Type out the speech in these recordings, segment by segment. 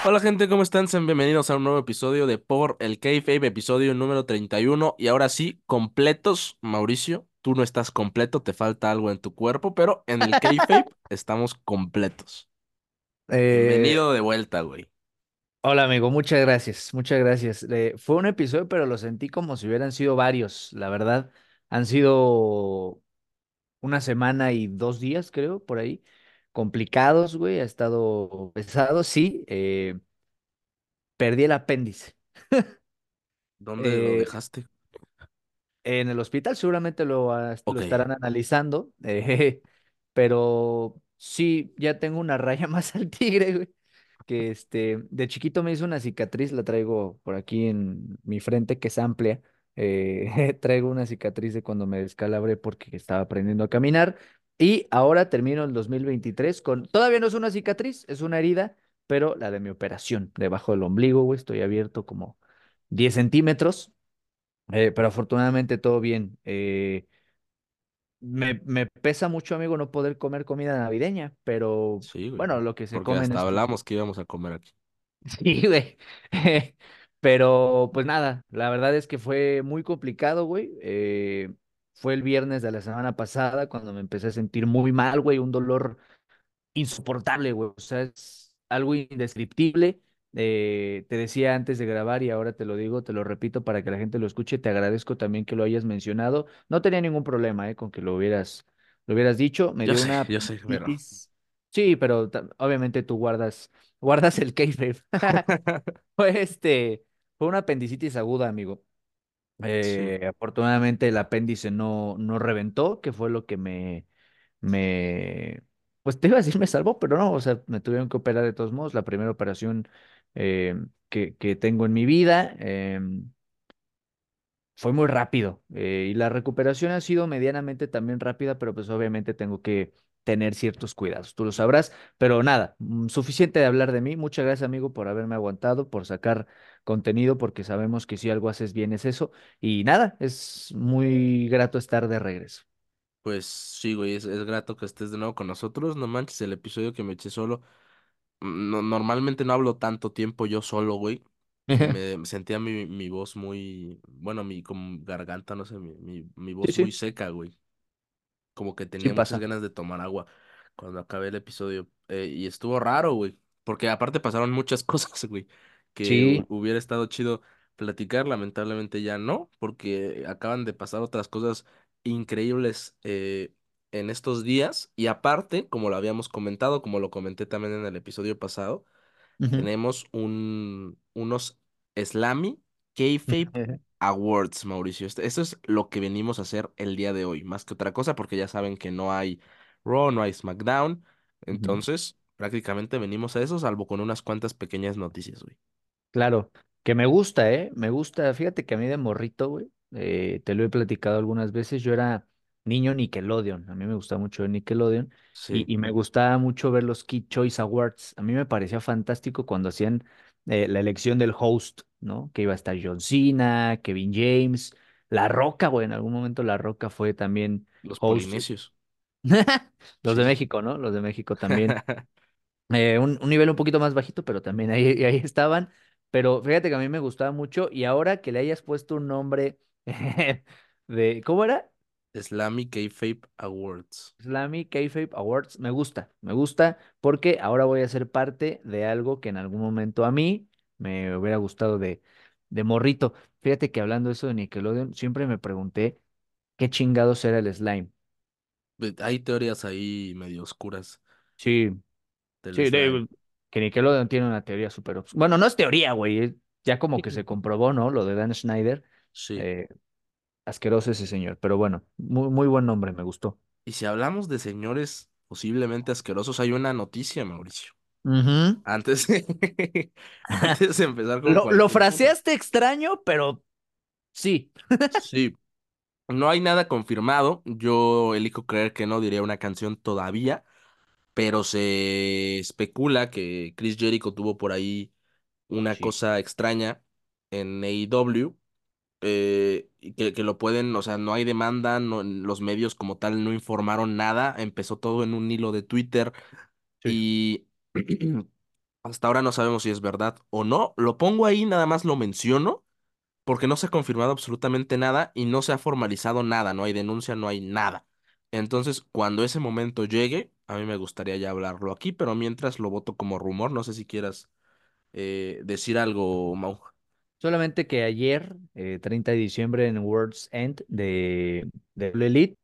Hola gente, ¿cómo están? Sean bienvenidos a un nuevo episodio de Por el Kayfabe, episodio número 31. Y ahora sí, completos, Mauricio. Tú no estás completo, te falta algo en tu cuerpo, pero en el Kayfabe estamos completos. Eh, Bienvenido de vuelta, güey. hola amigo, muchas gracias, muchas gracias. Eh, fue un episodio, pero lo sentí como si hubieran sido varios, la verdad. Han sido una semana y dos días, creo, por ahí. Complicados, güey, ha estado pesado, sí. eh, perdí el apéndice. ¿Dónde lo Eh, dejaste? En el hospital seguramente lo, estarán analizando, eh, pero sí, ya tengo una raya más al tigre, güey, que este, de chiquito me hizo una cicatriz, la traigo por aquí en mi frente, que es amplia. eh, traigo una cicatriz de cuando me descalabré porque estaba aprendiendo a caminar. Y ahora termino el 2023 con, todavía no es una cicatriz, es una herida, pero la de mi operación, debajo del ombligo, güey, estoy abierto como 10 centímetros. Eh, pero afortunadamente todo bien. Eh, me, me pesa mucho, amigo, no poder comer comida navideña, pero sí, güey. bueno, lo que se come hasta estos. hablamos que íbamos a comer aquí. Sí, güey. Pero pues nada, la verdad es que fue muy complicado, güey. Eh, fue el viernes de la semana pasada cuando me empecé a sentir muy mal, güey, un dolor insoportable, güey. O sea, es algo indescriptible. Eh, te decía antes de grabar y ahora te lo digo, te lo repito para que la gente lo escuche. Te agradezco también que lo hayas mencionado. No tenía ningún problema, eh, con que lo hubieras, lo hubieras dicho. Me Yo dio sé, una yo sé, pero... apendicitis. Sí, pero obviamente tú guardas, guardas el kayfabe. Fue este, fue una apendicitis aguda, amigo. Sí, Eh, afortunadamente el apéndice no, no reventó, que fue lo que me, me, pues te iba a decir me salvó, pero no, o sea, me tuvieron que operar de todos modos, la primera operación eh, que, que tengo en mi vida. em, fue muy rápido eh, y la recuperación ha sido medianamente también rápida, pero pues obviamente tengo que tener ciertos cuidados, tú lo sabrás, pero nada, mm, suficiente de hablar de mí. Muchas gracias, amigo, por haberme aguantado, por sacar contenido, porque sabemos que si algo haces bien es eso. Y nada, es muy grato estar de regreso. pues sí, güey, es, es grato que estés de nuevo con nosotros. No manches, el episodio que me eché solo. No, normalmente no hablo tanto tiempo yo solo, güey. Me, me sentía mi, mi voz muy, bueno, mi como garganta, no sé, mi, mi, mi Sí, voz muy seca, güey. Como que sí tenía muchas pasa. ganas de tomar agua cuando acabé el episodio. Eh, y estuvo raro, güey. Porque aparte pasaron muchas cosas, güey. Que hu- Sí. hubiera estado chido platicar. Lamentablemente ya no. Porque acaban de pasar otras cosas increíbles eh, en estos días. Y aparte, como lo habíamos comentado, como lo comenté también en el episodio pasado Ujú. tenemos un, unos Slammy Kayfabe Awards, Mauricio. Eso es lo que venimos a hacer el día de hoy, más que otra cosa, porque ya saben que no hay Raw, no hay SmackDown. Entonces, prácticamente venimos a eso, salvo con unas cuantas pequeñas noticias, güey. Claro, que me gusta, ¿eh? Me gusta. Fíjate que a mí de morrito, güey, eh, te lo he platicado algunas veces, yo era niño Nickelodeon, a mí me gustaba mucho ver Nickelodeon Sí, y, y me gustaba mucho ver los Kid Choice Awards. A mí me parecía fantástico cuando hacían eh, la elección del host, ¿no? Que iba a estar John Cena, Kevin James, La Roca, güey, en algún momento La Roca fue también los host. polinesios. Los de. México, ¿no? Los de México también. Eh, un, un nivel un poquito más bajito, pero también ahí, ahí estaban. Pero fíjate que a mí me gustaba mucho y ahora que le hayas puesto un nombre de, ¿cómo era? Slammy Kayfabe Awards. Slammy Kayfabe Awards, me gusta, me gusta porque ahora voy a ser parte de algo que en algún momento a mí me hubiera gustado de, de morrito. Fíjate que hablando eso de Nickelodeon, siempre me pregunté qué chingados era el slime. Hay teorías ahí medio oscuras Sí, Sí, de, que Nickelodeon tiene una teoría súper... Bueno, no es teoría, güey. Ya como que se comprobó, ¿no? Lo de Dan Schneider. Sí. Eh, asqueroso ese señor. Pero bueno, muy, muy buen nombre, me gustó. Y si hablamos de señores posiblemente asquerosos, hay una noticia, Mauricio. Ujú. Antes de, antes de empezar con Lo, lo cualquier cosa. fraseaste extraño, pero sí. Sí, no hay nada confirmado. Yo elijo creer que no diría una canción todavía, pero se especula que Chris Jericho tuvo por ahí una Sí, cosa extraña en AEW. Eh, que, que lo pueden, o sea, no hay demanda, no, los medios como tal no informaron nada, empezó todo en un hilo de Twitter sí. y Hasta ahora no sabemos si es verdad o no. Lo pongo ahí, nada más lo menciono, porque no se ha confirmado absolutamente nada y no se ha formalizado nada, no hay denuncia, no hay nada. Entonces, cuando ese momento llegue, a mí me gustaría ya hablarlo aquí, pero mientras lo voto como rumor, no sé si quieras eh, decir algo, Mau. Solamente que ayer, eh, 30 de diciembre, en World's End de, de Elite,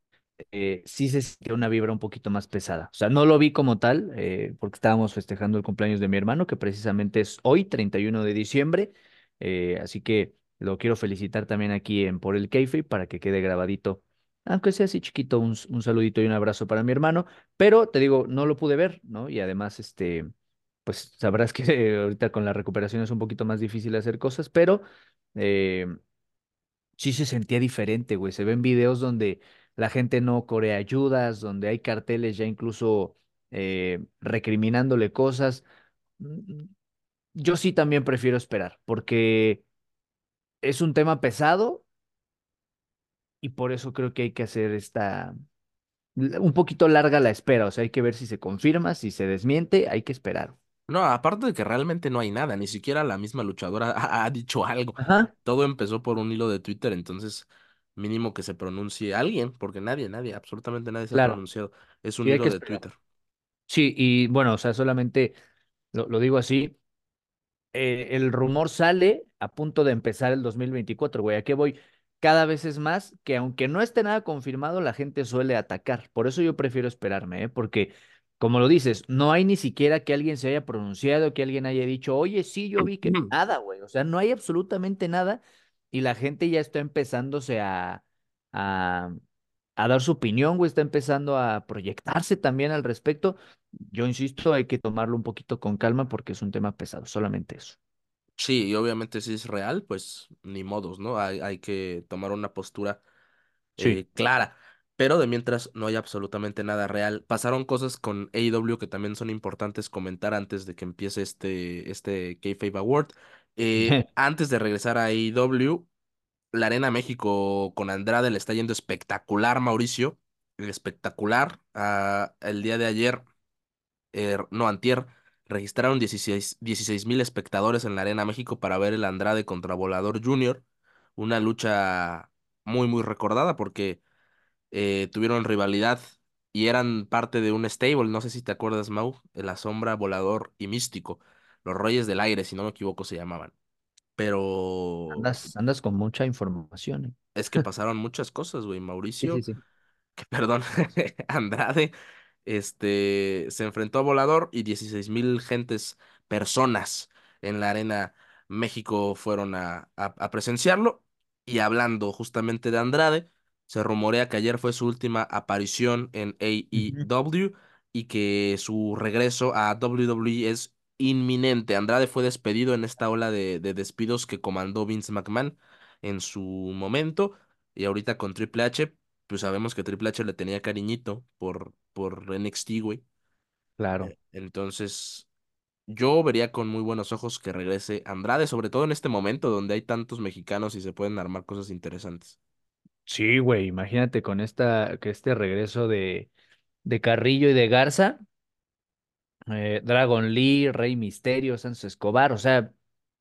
eh, sí se sintió una vibra un poquito más pesada. O sea, no lo vi como tal, eh, porque estábamos festejando el cumpleaños de mi hermano, que precisamente es hoy, 31 de diciembre. eh, así que lo quiero felicitar también aquí en Por el Keife para que quede grabadito, aunque sea así chiquito, un, un saludito y un abrazo para mi hermano. Pero te digo, no lo pude ver, ¿no? Y además, este pues sabrás que ahorita con la recuperación es un poquito más difícil hacer cosas, pero eh, sí se sentía diferente, güey. Se ven videos donde la gente no corea ayudas, donde hay carteles ya incluso eh, recriminándole cosas. Mm, Yo sí también prefiero esperar, porque es un tema pesado y por eso creo que hay que hacer esta... un poquito larga la espera, o sea, hay que ver si se confirma, si se desmiente, hay que esperar. No, aparte de que realmente no hay nada, ni siquiera la misma luchadora ha, ha dicho algo. Ajá, Todo empezó por un hilo de Twitter, entonces mínimo que se pronuncie alguien, porque nadie, nadie, absolutamente nadie se ha pronunciado. Es un sí hilo de. Twitter. Sí, y bueno, o sea, solamente lo, lo digo así, eh, el rumor sale a punto de empezar el 2024, güey. ¿A qué voy? Cada vez es más que aunque no esté nada confirmado, la gente suele atacar. Por eso yo prefiero esperarme, ¿eh? Porque, como lo dices, no hay ni siquiera que alguien se haya pronunciado, que alguien haya dicho, oye, sí, yo vi que nada, güey. O sea, no hay absolutamente nada y la gente ya está empezándose a, a, a dar su opinión, güey, está empezando a proyectarse también al respecto. Yo insisto, hay que tomarlo un poquito con calma porque es un tema pesado, solamente eso. Sí, y obviamente si es real, pues ni modos, ¿no? Hay, hay que tomar una postura Sí. eh, clara. Pero de mientras no hay absolutamente nada real. Pasaron cosas con AEW que también son importantes comentar antes de que empiece este, este Kayfabe Award. Eh, antes de regresar a AEW, la Arena México con Andrade le está yendo espectacular, Mauricio. Espectacular. Ah, el día de ayer eh, no, antier, registraron dieciséis mil espectadores en la Arena México para ver el Andrade contra Volador Junior. Una lucha muy, muy recordada porque eh, tuvieron rivalidad y eran parte de un stable. No sé si te acuerdas, Mau, La Sombra, Volador y Místico. Los Reyes del Aire, si no me equivoco, se llamaban. Pero Andas, andas con mucha información. ¿eh? es que pasaron muchas cosas, güey. Sí, sí, Mauricio sí. que perdón, Andrade, este, se enfrentó a Volador y dieciséis mil gentes, personas en la Arena México fueron a, a, a presenciarlo. Y hablando justamente de Andrade, se rumorea que ayer fue su última aparición en. AEW y que su regreso a WWE es inminente. Andrade fue despedido en esta ola de, de despidos que comandó Vince McMahon en su momento. Y ahorita con Triple H pues sabemos que Triple H le tenía cariñito por, por NXT, güey. Claro. Eh, Entonces, yo vería con muy buenos ojos que regrese Andrade, sobre todo en este momento donde hay tantos mexicanos y se pueden armar cosas interesantes. Sí, güey, imagínate con esta, que este regreso de, de Carrillo y de Garza, eh, Dragon Lee, Rey Misterio, Santos Escobar, o sea,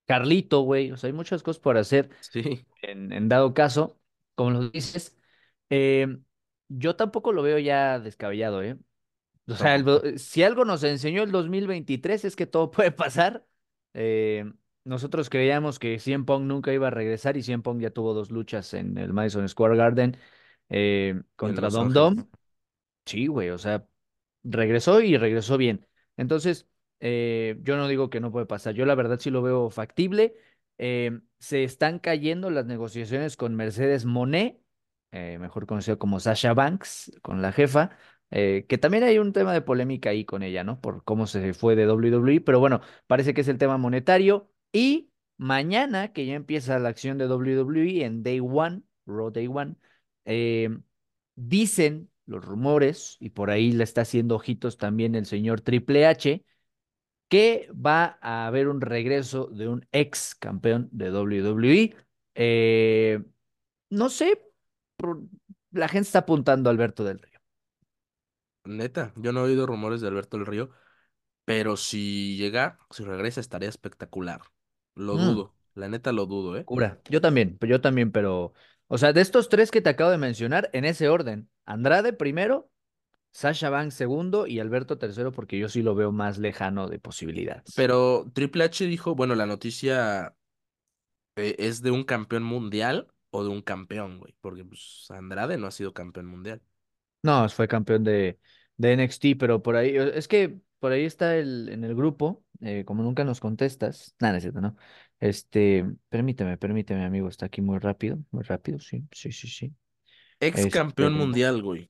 Carlito, güey, o sea, hay muchas cosas por hacer Sí, en, en dado caso, como lo dices, eh, yo tampoco lo veo ya descabellado, ¿eh? O sea, el si algo nos enseñó el 2023 es que todo puede pasar. Eh, nosotros creíamos que CM Punk nunca iba a regresar y CM Punk ya tuvo dos luchas en el Madison Square Garden eh, contra Dom. Dom. Sí, güey, o sea, regresó y regresó bien. Entonces, eh, yo no digo que no puede pasar. Yo la verdad sí lo veo factible. Eh, se están cayendo las negociaciones con Mercedes Moné, eh, mejor conocido como Sasha Banks, con la jefa, eh, que también hay un tema de polémica ahí con ella, ¿no? Por cómo se fue de WWE, pero bueno, parece que es el tema monetario. Y mañana, que ya empieza la acción de WWE en Day One, Raw Day One, eh, Dicen los rumores, y por ahí le está haciendo ojitos también el señor Triple H, que va a haber un regreso de un ex campeón de WWE. Eh, no sé, la gente está apuntando a Alberto del Río. Neta, yo no he oído rumores de Alberto del Río. Pero si llega, si regresa, estaría espectacular. Lo Mm, dudo, la neta lo dudo, ¿eh? cura. Yo también, yo también, pero, o sea, de estos tres que te acabo de mencionar, en ese orden, Andrade primero, Sasha Banks segundo y Alberto tercero, porque yo sí lo veo más lejano de posibilidades. Pero Triple H dijo, bueno, la noticia eh, es de un campeón mundial o de un campeón, güey. Porque pues, Andrade no ha sido campeón mundial. No, fue campeón de, de NXT, pero por ahí, es que por ahí está el, en el grupo, eh, como nunca nos contestas, nada, no es cierto, ¿no? Este, permíteme, permíteme, amigo, está aquí muy rápido, muy rápido, sí, sí, sí, sí. Ex Este, campeón mundial, güey.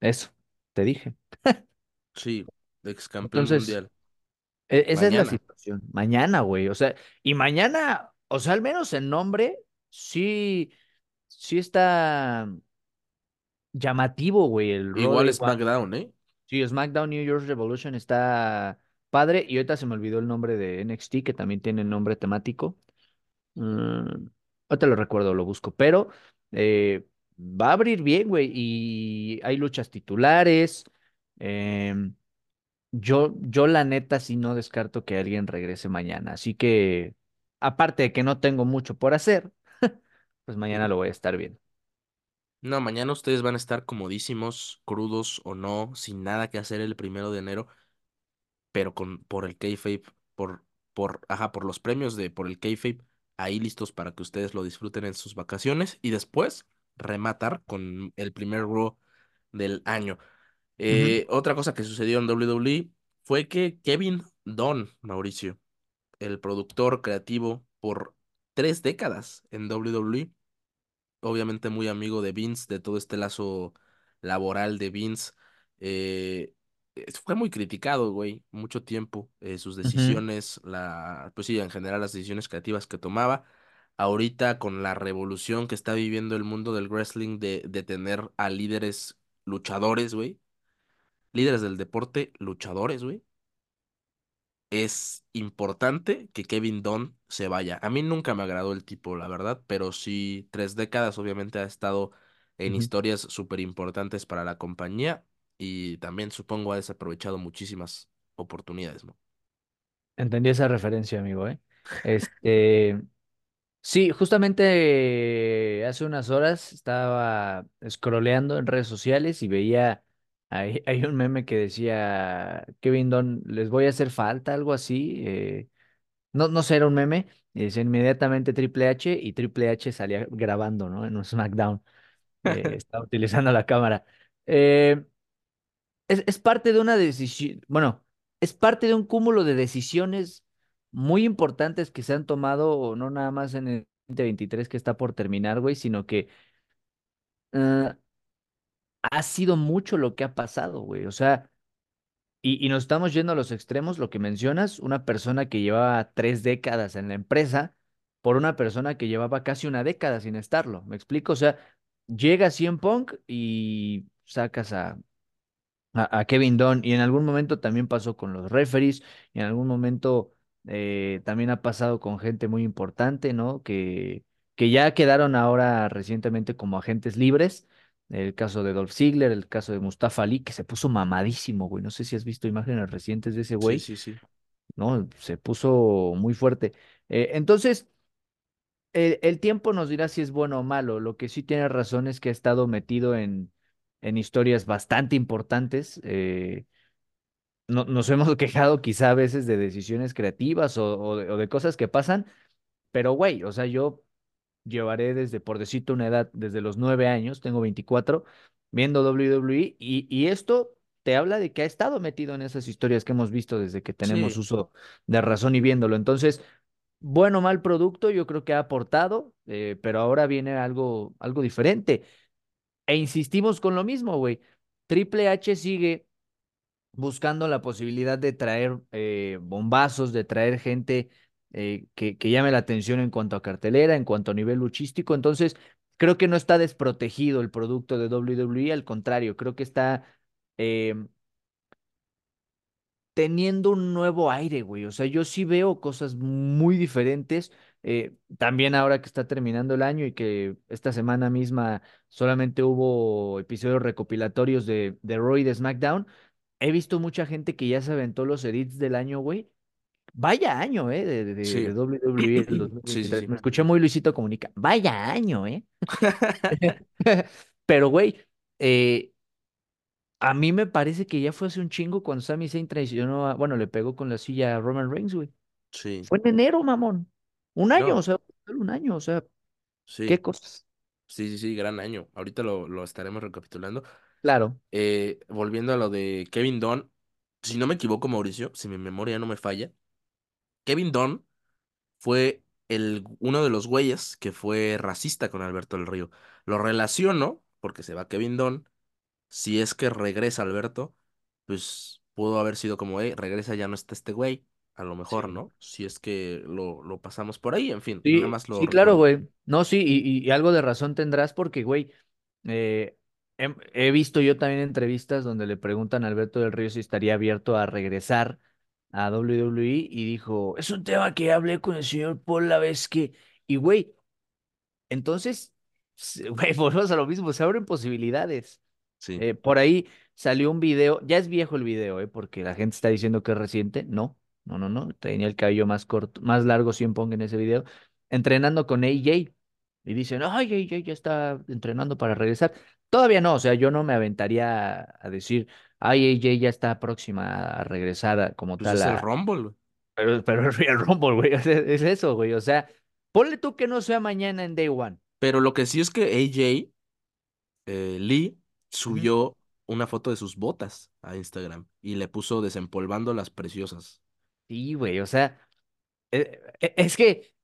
eso, te dije. Sí, ex campeón Entonces, mundial. e- esa es la situación. Mañana, güey, o sea, y mañana, o sea, al menos en nombre, sí, sí está llamativo, güey, el Igual SmackDown, ¿eh? Sí, SmackDown New York Revolution está padre. Y ahorita se me olvidó el nombre de NXT, que también tiene nombre temático. Mm, ahorita lo recuerdo, lo busco. Pero eh, va a abrir bien, güey. Y hay luchas titulares. Em, yo, yo la neta sí no descarto que alguien regrese mañana. Así que, aparte de que no tengo mucho por hacer, pues mañana lo voy a estar bien. No, mañana ustedes van a estar comodísimos, crudos o no, sin nada que hacer el primero de enero, pero con por el kayfabe, por, por, ajá, por los premios de por el kayfabe, ahí listos para que ustedes lo disfruten en sus vacaciones y después rematar con el primer Raw del año. Eh, otra cosa que sucedió en WWE fue que Kevin Dunn, Mauricio, el productor creativo por tres décadas en WWE, obviamente muy amigo de Vince, de todo este lazo laboral de Vince. eh, eh, fue muy criticado, güey, mucho tiempo, eh, sus decisiones, la, pues sí, en general las decisiones creativas que tomaba. Ahorita con la revolución que está viviendo el mundo del wrestling de, de tener a líderes luchadores, güey, líderes del deporte, luchadores, güey es importante que Kevin Dunn se vaya. A mí nunca me agradó el tipo, la verdad, pero sí, tres décadas obviamente ha estado en historias súper importantes para la compañía y también supongo ha desaprovechado muchísimas oportunidades, ¿no? Entendí esa referencia, amigo, ¿eh? Este, Sí, justamente hace unas horas estaba scrolleando en redes sociales y veía, hay, hay un meme que decía, Kevin Don, les voy a hacer falta, algo así. eh, no, no sé, era un meme. Y decía inmediatamente Triple H y Triple H salía grabando, ¿no? En un SmackDown. eh, estaba utilizando la cámara. Eh, es, es parte de una decisión, bueno, es parte de un cúmulo de decisiones muy importantes que se han tomado, no nada más en el 2023 que está por terminar, güey, sino que eh, ha sido mucho lo que ha pasado, güey. O sea, y, y nos estamos yendo a los extremos, lo que mencionas, una persona que llevaba tres décadas en la empresa por una persona que llevaba casi una década sin estarlo. ¿Me explico? O sea, llega CM Punk y sacas a a, Kevin Dunn y en algún momento también pasó con los referees y en algún momento eh, también ha pasado con gente muy importante, ¿no? Que, que ya quedaron ahora recientemente como agentes libres. El caso de Dolph Ziggler, el caso de Mustafa Ali, que se puso mamadísimo, güey. No sé si has visto imágenes recientes de ese Sí, güey, sí, sí. ¿no? Se puso muy fuerte. Eh, entonces, el, el tiempo nos dirá si es bueno o malo. Lo que sí tiene razón es que ha estado metido en, en historias bastante importantes. eh, no- nos hemos quejado quizá a veces de decisiones creativas o, o de, o de cosas que pasan, pero güey, o sea, yo llevaré desde, por decirte una edad, desde los nueve años, tengo 24 viendo WWE y, y esto te habla de que ha estado metido en esas historias que hemos visto desde que tenemos Sí, uso de razón y viéndolo. Entonces, bueno o mal producto, yo creo que ha aportado, eh, pero ahora viene algo, algo diferente. E insistimos con lo mismo, güey. Triple H sigue buscando la posibilidad de traer eh, bombazos, de traer gente eh, que, que llame la atención en cuanto a cartelera, en cuanto a nivel luchístico. Entonces, creo que no está desprotegido el producto de WWE, al contrario, creo que está eh, teniendo un nuevo aire, güey. O sea, yo sí veo cosas muy diferentes. eh, también ahora que está terminando el año y que esta semana misma solamente hubo episodios recopilatorios de, de Raw y de SmackDown he visto mucha gente que ya se aventó los edits del año, güey. Vaya año, ¿eh? De, de, Sí, de WWE el sí, sí, 2023. sí. Me escuché muy Luisito Comunica. Vaya año, ¿eh? Pero, güey, eh, a mí me parece que ya fue hace un chingo cuando Sami Zayn traicionó a, bueno, le pegó con la silla a Roman Reigns, güey. Sí. Fue en enero, mamón. Un año, o sea, un año, o sea, qué sí, cosas. sí, sí, sí, gran año. Ahorita lo, lo estaremos recapitulando. Claro. Eh, volviendo a lo de Kevin Dunn, si no me equivoco, Mauricio, si mi memoria no me falla, Kevin Dunn fue el, uno de los güeyes que fue racista con Alberto del Río. Lo relaciono, porque se va Kevin Dunn, si es que regresa Alberto, pues pudo haber sido como, eh, regresa, ya no está este güey, a lo mejor, Sí. ¿no? Si es que lo, lo pasamos por ahí, en fin, nada Sí, más lo sí, claro, güey. No, sí, y, y algo de razón tendrás porque, güey, eh, he, he visto yo también entrevistas donde le preguntan a Alberto del Río si estaría abierto a regresar a WWE y dijo, es un tema que hablé con el señor Paul la vez que... Y, güey, entonces, güey, volvemos a lo mismo, se abren posibilidades. Sí, Eh, por ahí salió un video, ya es viejo el video, eh, porque la gente está diciendo que es reciente. No, no, no, no. Tenía el cabello más corto, más largo, si Pong en ese video, entrenando con AJ. Y dicen, ay, AJ ya está entrenando para regresar. Todavía no, o sea, yo no me aventaría a decir, ay, AJ ya está próxima a regresar a- como pues tal es el a. Rumble, güey. Pero, pero es Real Rumble, güey. es eso, güey. O sea, ponle tú que no sea mañana en Day One. Pero lo que sí es que AJ eh, Lee subió una foto de sus botas a Instagram y le puso desempolvando las preciosas. Sí, güey, o sea. Eh, eh, Es que,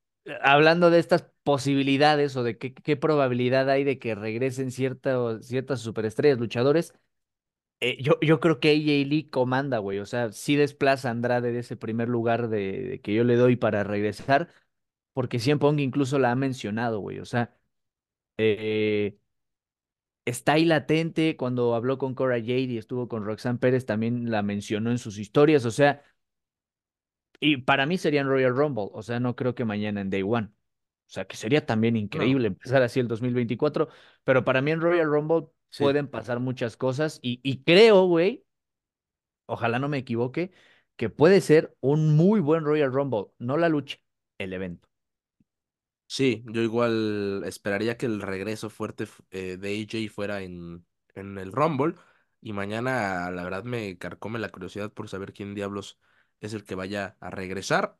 hablando de estas posibilidades o de qué, qué probabilidad hay de que regresen cierta- ciertas superestrellas luchadores, eh, yo, yo creo que AJ Lee comanda, güey. O sea, sí desplaza a Andrade de ese primer lugar de, de que yo le doy para regresar, porque CM Punk incluso la ha mencionado, güey. O sea, eh, está ahí latente. Cuando habló con Cora Jade y estuvo con Roxanne Pérez, también la mencionó en sus historias. O sea, y para mí serían Royal Rumble. O sea, no creo que mañana en Day One. O sea, que sería también No, increíble empezar así el 2024, pero para mí en Royal Rumble sí, pueden pasar muchas cosas y, y creo, güey, ojalá no me equivoque, que puede ser un muy buen Royal Rumble, no la lucha, el evento. sí, yo igual esperaría que el regreso fuerte eh, de AJ fuera en, en el Rumble y mañana la verdad me carcome la curiosidad por saber quién diablos es el que vaya a regresar.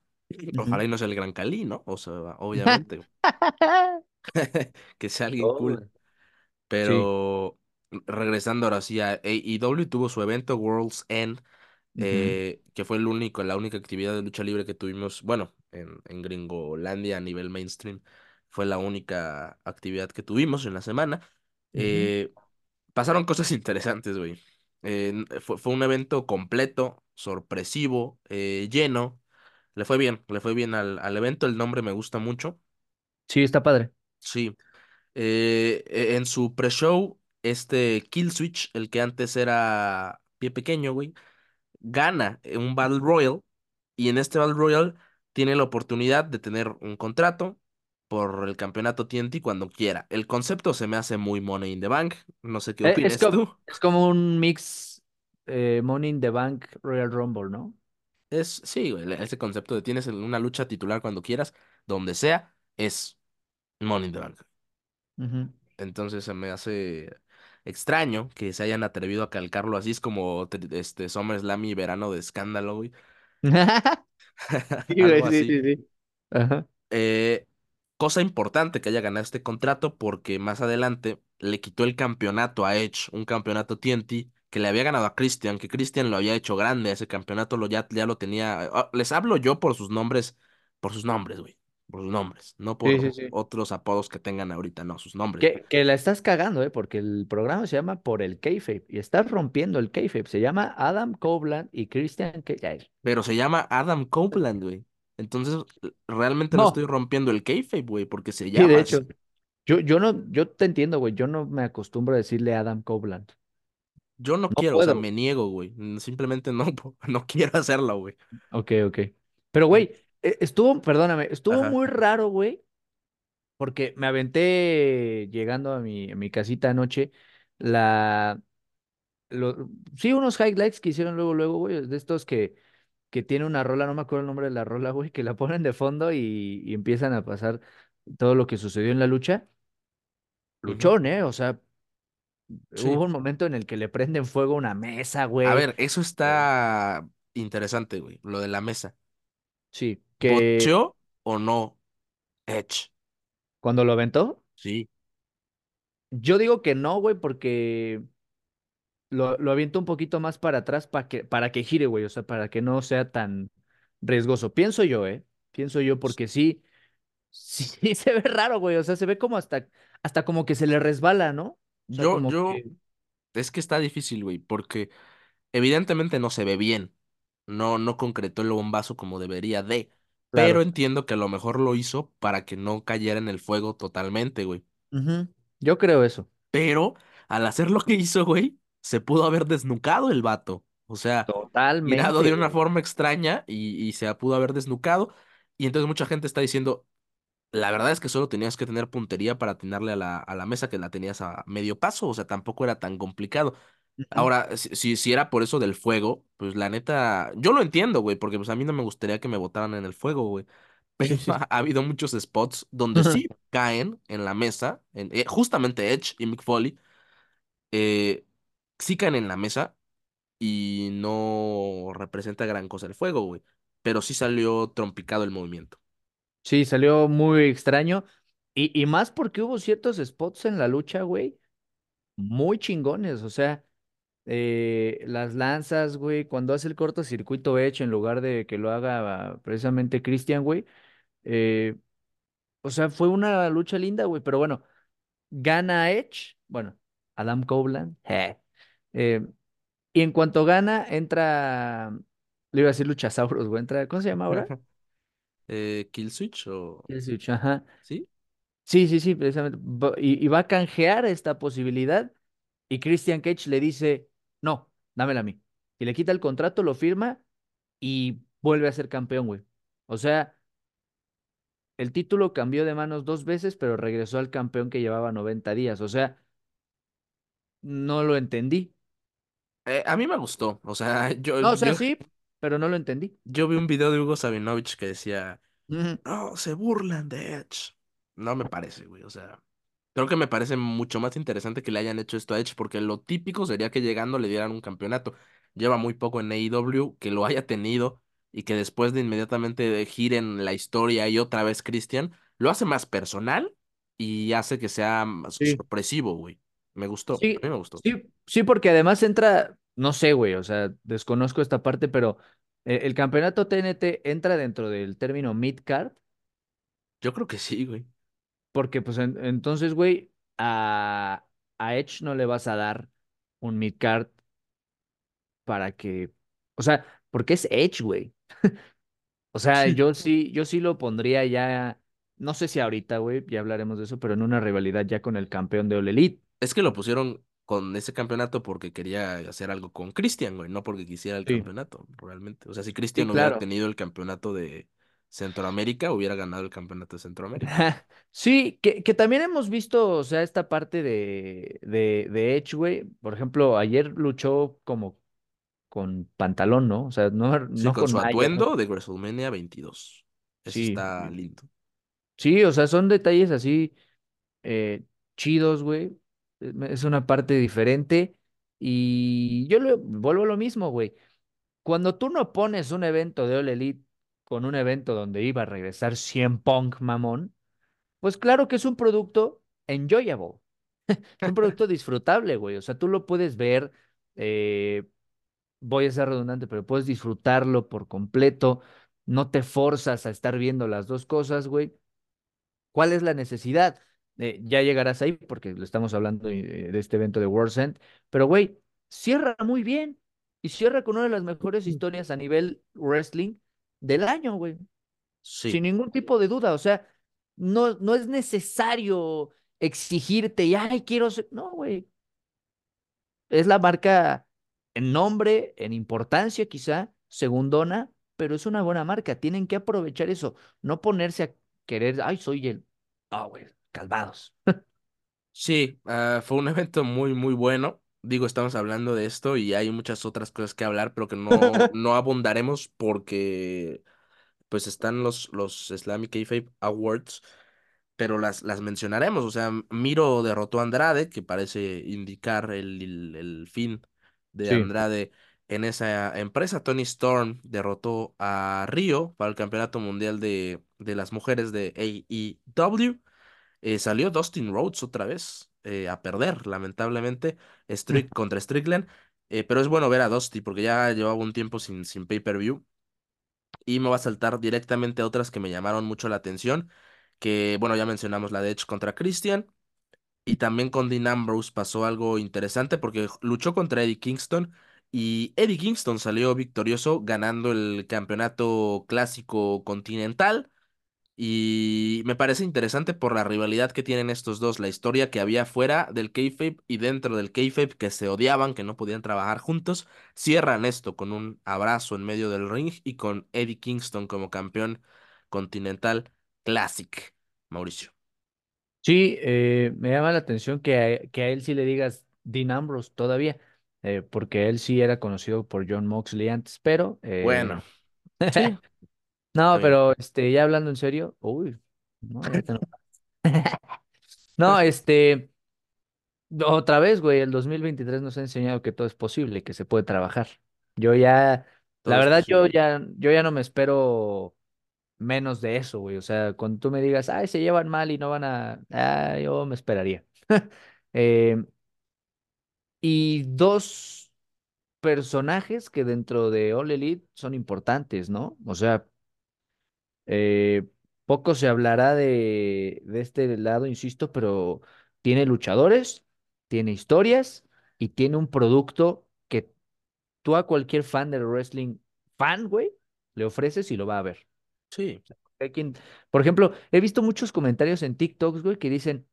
Ojalá y no sea el Gran Cali, ¿no? O sea, obviamente, que sea alguien Oh, cool. Pero regresando ahora sí a AEW tuvo su evento World's End eh, que fue el único, la única actividad de lucha libre que tuvimos, bueno, en, en Gringolandia a nivel mainstream, fue la única actividad que tuvimos en la semana. Eh, pasaron cosas interesantes, güey. Eh, fue, fue un evento completo, sorpresivo, eh, lleno. Le fue bien, le fue bien al, al evento, el nombre me gusta mucho. Sí, está padre. Sí. Eh, e- en su pre-show, este Killswitch, el que antes era pie pequeño, güey gana un Battle Royale y en este Battle Royale tiene la oportunidad de tener un contrato por el campeonato TNT cuando quiera. El concepto se me hace muy Money in the Bank, no sé qué Eh, Es como, tú. es como un mix eh, Money in the Bank Royal Rumble, ¿no? Es, sí, güey, ese concepto de tienes una lucha titular cuando quieras, donde sea, es Money in the Bank. Entonces se me hace extraño que se hayan atrevido a calcarlo así, es como este SummerSlam y verano de escándalo, güey. Sí, güey, Algo sí, así. sí, sí. Ajá. Eh, cosa importante que haya ganado este contrato porque más adelante le quitó el campeonato a Edge, un campeonato TNT que le había ganado a Christian, que Christian lo había hecho grande, ese campeonato lo ya, ya lo tenía. ah, Les hablo yo por sus nombres, por sus nombres, güey, por sus nombres, no Sí, sí, por sí. otros apodos que tengan ahorita, no, sus nombres, güey. Que, que la estás cagando, ¿eh? Porque el programa se llama Por el Kayfabe y estás rompiendo el Kayfabe. Se llama Adam Copeland y Christian Cage. Pero se llama Adam Copeland, güey. Entonces, realmente no estoy rompiendo el kayfabe, güey, porque se sí, de llama hecho. Yo, yo no, yo te entiendo, güey. Yo no me acostumbro a decirle Adam Copeland. Yo no No quiero, o sea, me niego, güey. Simplemente no, no quiero hacerlo, güey. Ok, ok. Pero, güey, e- estuvo, perdóname, estuvo Ajá. muy raro, güey, porque me aventé llegando a mi, a mi casita anoche la, lo- sí, unos highlights que hicieron luego, luego, güey, de estos que, que tiene una rola, no me acuerdo el nombre de la rola, güey, que la ponen de fondo y, y empiezan a pasar todo lo que sucedió en la lucha. Luchón, ¿eh? O sea, Sí. hubo un momento en el que le prenden fuego a una mesa, A güey. ver, eso Eh, está interesante, güey, lo de la mesa. sí, que ¿Bocheó o no Edge? cuando lo aventó, Sí. yo digo que no, güey, porque lo, lo aviento un poquito más para atrás para que, para que gire, güey, o sea, para que no sea tan riesgoso. Pienso yo, ¿eh? Pienso yo, porque sí, sí, se ve raro, güey, o sea, se ve como hasta, hasta como que se le resbala, ¿no? O sea, Yo, yo, que, es que está difícil, güey, porque evidentemente no se ve bien. No, no concretó el bombazo como debería de. Pero entiendo que a lo mejor lo hizo para que no cayera en el fuego totalmente, güey. Yo creo eso. Pero al hacer lo que hizo, güey, se pudo haber desnucado el vato. O sea, tirado Totalmente, de una forma extraña y, y se pudo haber desnucado. Y entonces mucha gente está diciendo, la verdad es que solo tenías que tener puntería para atinarle a la, a la mesa que la tenías a medio paso. O sea, tampoco era tan complicado. Ahora, si, si, era por eso del fuego, pues la neta, yo lo entiendo, güey, porque pues a mí no me gustaría que me botaran en el fuego, güey. Pero ha habido muchos spots donde sí caen en la mesa, en, eh, justamente Edge y Mick Foley, eh, sí caen en la mesa y no representa gran cosa el fuego, güey. Pero sí salió trompicado el movimiento. Sí, salió muy extraño. Y, y más porque hubo ciertos spots en la lucha, güey, muy chingones. O sea, eh, las lanzas, güey, cuando hace el cortocircuito Edge en lugar de que lo haga precisamente Christian, güey. eh, o sea, fue una lucha linda, güey. Pero bueno, gana Edge, bueno, Adam Copeland. je. Eh, y en cuanto gana, entra, le iba a decir Luchasaurus, güey, entra, ¿cómo se llama ahora? Eh, ¿Kill Switch o...? El Switch, ajá. ¿Sí? Sí, sí, sí, precisamente. Y va a canjear esta posibilidad y Christian Cage le dice, no, dámela a mí. Y le quita el contrato, lo firma y vuelve a ser campeón, güey. O sea, el título cambió de manos dos veces, pero regresó al campeón que llevaba 90 días. O sea, no lo entendí. Eh, a mí me gustó, o sea, yo, No, o sea, yo, sí, pero no lo entendí. yo vi un video de Hugo Sabinovich que decía... No, se burlan de Edge. No me parece, güey. O sea, creo que me parece mucho más interesante que le hayan hecho esto a Edge, porque lo típico sería que llegando le dieran un campeonato. Lleva muy poco en AEW, que lo haya tenido y que después de inmediatamente giren la historia y otra vez Christian, lo hace más personal y hace que sea más Sí. sorpresivo, güey. Me gustó, Sí, a mí me gustó. sí, sí, porque además entra, no sé, güey, o sea, desconozco esta parte, pero eh, el campeonato TNT entra dentro del término mid-card, Yo creo que sí, güey. Porque pues en- entonces, güey, a, a Edge no le vas a dar un mid-card para que, o sea, porque es Edge, güey. O sea, Sí. yo sí, yo sí lo pondría ya, no sé si ahorita, güey, ya hablaremos de eso, pero en una rivalidad ya con el campeón de All Elite. Es que lo pusieron con ese campeonato porque quería hacer algo con Cristian, güey, no porque quisiera el Sí, campeonato, realmente. O sea, si sí, Cristian hubiera tenido el campeonato de Centroamérica, hubiera ganado el campeonato de Centroamérica. Sí, que, que también hemos visto, o sea, esta parte de, de, de Edge, güey. Por ejemplo, ayer luchó como con pantalón, ¿no? O sea, no, Sí, no con con su malla. atuendo de WrestleMania 22. Eso Sí, está lindo. sí, o sea, son detalles así eh, chidos, güey. Eh, Es una parte diferente. Y yo le vuelvo a lo mismo, güey. Cuando tú no pones un evento de All Elite con un evento donde iba a regresar 100 Punk mamón, pues claro que es un producto enjoyable. Es un producto disfrutable, güey. O sea, tú lo puedes ver, eh, voy a ser redundante, pero puedes disfrutarlo por completo. No te forzas a estar viendo las dos cosas, güey. ¿Cuál es la necesidad? Eh, ya llegarás ahí porque lo estamos hablando eh, de este evento de World's End. Pero, güey, cierra muy bien. Y cierra con una de las mejores historias a nivel wrestling del año, güey. Sin Sí, ningún tipo de duda. O sea, no, no es necesario exigirte y, ay, quiero ser. No, güey. Es la marca en nombre, en importancia quizá, segundona, pero es una buena marca. Tienen que aprovechar eso, no ponerse a querer, ay, soy el. No, güey, calmados. sí, ah, fue un evento muy, muy bueno. Digo, estamos hablando de esto y hay muchas otras cosas que hablar, pero que no, no abundaremos porque pues están los, los Islamic Kayfabe Awards, pero las, las mencionaremos. O sea, Miro derrotó a Andrade, que parece indicar el, el, el fin de Sí. Andrade en esa empresa. Tony Storm derrotó a Río para el Campeonato Mundial de, de las Mujeres de AEW. Eh, salió Dustin Rhodes otra vez eh, a perder, lamentablemente, Strick contra Strickland. eh, pero es bueno ver a Dusty porque ya llevaba un tiempo sin, sin pay-per-view. Y me va a saltar directamente a otras que me llamaron mucho la atención. Que, bueno, ya mencionamos la de Edge contra Christian. Y también con Dean Ambrose pasó algo interesante porque luchó contra Eddie Kingston. Y Eddie Kingston salió victorioso ganando el campeonato clásico continental. Y me parece interesante por la rivalidad que tienen estos dos, la historia que había fuera del kayfabe y dentro del kayfabe que se odiaban, que no podían trabajar juntos. Cierran esto con un abrazo en medio del ring y con Eddie Kingston como campeón continental Classic. Mauricio. Sí, eh, me llama la atención que a, que a él sí le digas Dean Ambrose todavía, eh, porque él sí era conocido por John Moxley antes, pero Bueno, eh, está no, bien. pero este, ya hablando en serio, uy, no, ya te eno- No, este, otra vez, güey, el 2023 nos ha enseñado que todo es posible, que se puede trabajar. Yo ya, la Todo es verdad, yo posible. ya, yo ya no me espero menos de eso, güey. O sea, cuando tú me digas, ay, se llevan mal y no van a, ah, yo me esperaría. Eh, y dos personajes que dentro de All Elite son importantes, ¿no? O sea, eh, poco se hablará de, de este lado, insisto, pero tiene luchadores, tiene historias y tiene un producto que tú a cualquier fan del wrestling, fan, güey, le ofreces y lo va a ver. Sí, Hay quien- por ejemplo, he visto muchos comentarios en TikToks, güey, que dicen,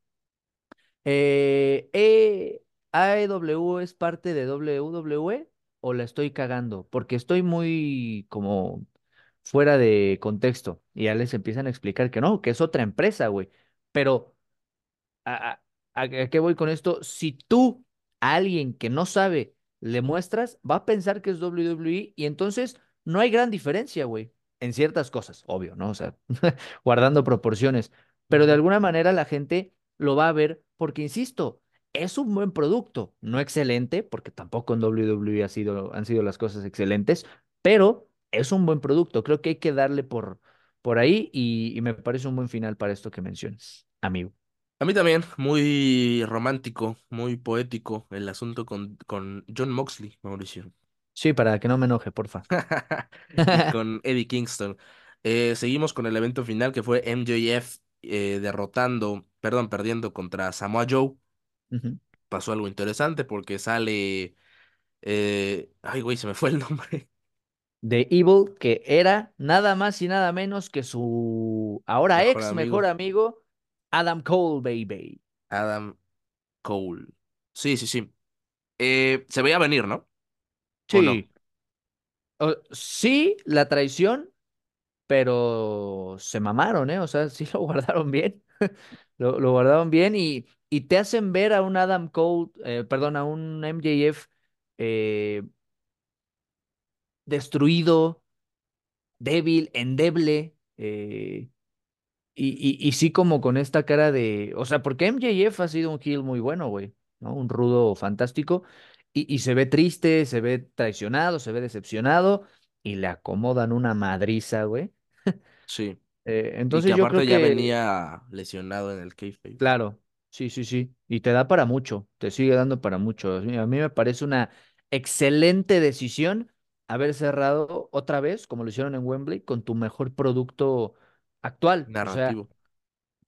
eh, eh, ¿AEW es parte de WWE o la estoy cagando? Porque estoy muy como fuera de contexto y ya les empiezan a explicar que no, que es otra empresa, güey. Pero ¿A, a- a qué voy con esto? Si tú a alguien que no sabe le muestras, va a pensar que es WWE y entonces no hay gran diferencia, güey, en ciertas cosas, obvio, ¿no? O sea, guardando proporciones, pero de alguna manera la gente lo va a ver porque, insisto, es un buen producto, no excelente, porque tampoco en WWE ha sido, han sido las cosas excelentes, pero es un buen producto. Creo que hay que darle por, por ahí y, y me parece un buen final para esto que mencionas, amigo. A mí también, muy romántico, muy poético el asunto con, con John Moxley, Mauricio. Sí, para que no me enoje, porfa. y con Eddie Kingston. Eh, seguimos con el evento final que fue MJF eh, derrotando, perdón, perdiendo contra Samoa Joe. Pasó algo interesante porque sale, eh, ay güey, se me fue el nombre. De Evil, que era nada más y nada menos que su ahora Mejor ex mejor amigo, Adam Cole, baby. Adam Cole. Sí, sí, sí. Eh, se veía venir, ¿no? ¿O no? Sí, o- sí, la traición, pero se mamaron, ¿eh? O sea, sí lo guardaron bien. Lo, lo guardaron bien y, y te hacen ver a un Adam Cole, eh, perdón, a un MJF eh, destruido, débil, endeble. eh, Y, y, y sí como con esta cara de, o sea, porque MJF ha sido un heel muy bueno, güey, ¿no? Un rudo fantástico. Y, y se ve triste, se ve traicionado, se ve decepcionado y le acomodan una madriza, güey. Sí. Eh, Y que entonces yo creo aparte ya que, venía lesionado en el kayfabe. claro, sí, sí, sí. Y te da para mucho, te sigue dando para mucho. A mí me parece una excelente decisión haber cerrado otra vez, como lo hicieron en Wembley, con tu mejor producto actual. O sea, Narrativo.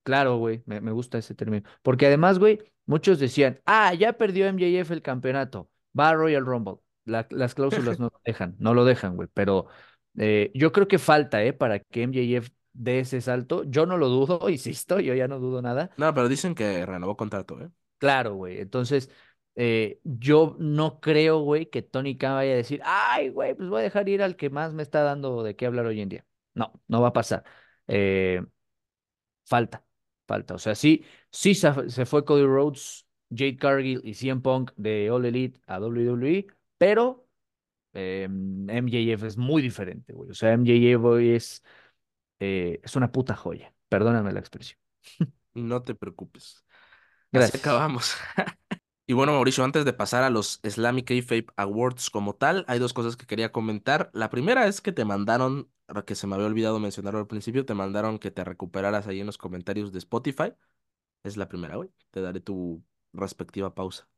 Claro, güey, me, me gusta ese término. Porque además, güey, muchos decían, ah, ya perdió MJF el campeonato, va a Royal Rumble. La- las cláusulas no lo dejan, no lo dejan, güey. Pero eh, yo creo que falta, ¿eh? Para que MJF dé ese salto. Yo no lo dudo, insisto, yo ya no dudo nada. No, pero dicen que renovó contrato, ¿eh? Claro, güey. Entonces, eh, yo no creo, güey, que Tony Khan vaya a decir, ay, güey, pues voy a dejar ir al que más me está dando de qué hablar hoy en día. No, no va a pasar. Eh, Falta, falta. O sea, sí, sí se, fue Cody Rhodes Jade Cargill y CM Punk de All Elite a WWE, pero eh, MJF es muy diferente, güey. O sea, MJF güey, es, es una puta joya. Perdóname la expresión. No te preocupes. Así Gracias. acabamos. Y bueno, Mauricio, antes de pasar a los Islamic Kayfabe Awards como tal, hay dos cosas que quería comentar. La primera es que te mandaron, que se me había olvidado mencionarlo al principio, te mandaron que te recuperaras ahí en los comentarios de Spotify. Es la primera, güey. Te daré tu respectiva pausa.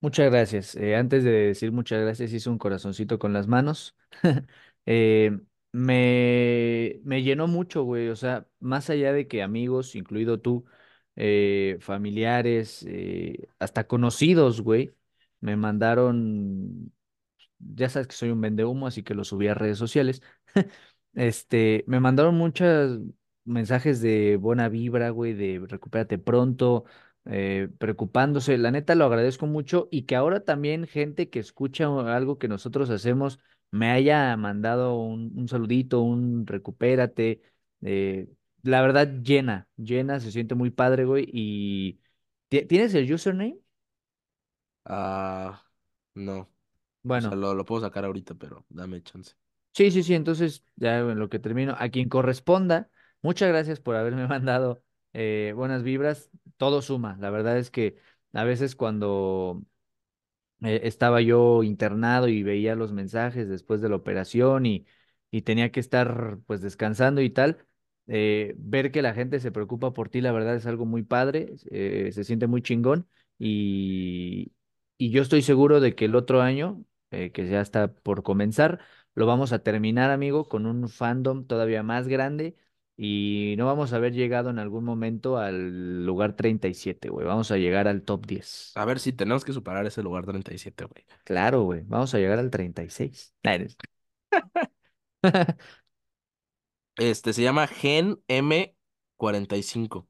Muchas gracias. Eh, antes de decir muchas gracias, hice un corazoncito con las manos. Eh, me, me llenó mucho, güey. O sea, más allá de que amigos, incluido tú, eh, familiares, eh, hasta conocidos, güey, me mandaron, ya sabes que soy un vendehumo, así que lo subí a redes sociales. Este, me mandaron muchos mensajes de buena vibra, güey, de recupérate pronto eh, preocupándose. La neta lo agradezco mucho y que ahora también gente que escucha algo que nosotros hacemos me haya mandado un, un saludito, un recupérate. eh, la verdad, llena, llena, se siente muy padre, güey. Y ¿ti- ¿tienes el username? Ah, no. O sea, Bueno, lo, lo puedo sacar ahorita, pero dame chance. sí, sí, sí. Entonces, ya en lo que termino, a quien corresponda, muchas gracias por haberme mandado eh, buenas vibras. Todo suma. La verdad es que a veces cuando eh, estaba yo internado y veía los mensajes después de la operación y, y tenía que estar pues descansando y tal. Eh, ver que la gente se preocupa por ti, la verdad es algo muy padre, eh, se siente muy chingón y, y yo estoy seguro de que el otro año, eh, que ya está por comenzar, lo vamos a terminar, amigo, con un fandom todavía más grande y no vamos a haber llegado en algún momento al lugar 37, güey, vamos a llegar al top 10. A ver si tenemos que superar ese lugar 37, güey. Claro, güey. Vamos a llegar al 36. Este se llama Gen m cuarenta y cinco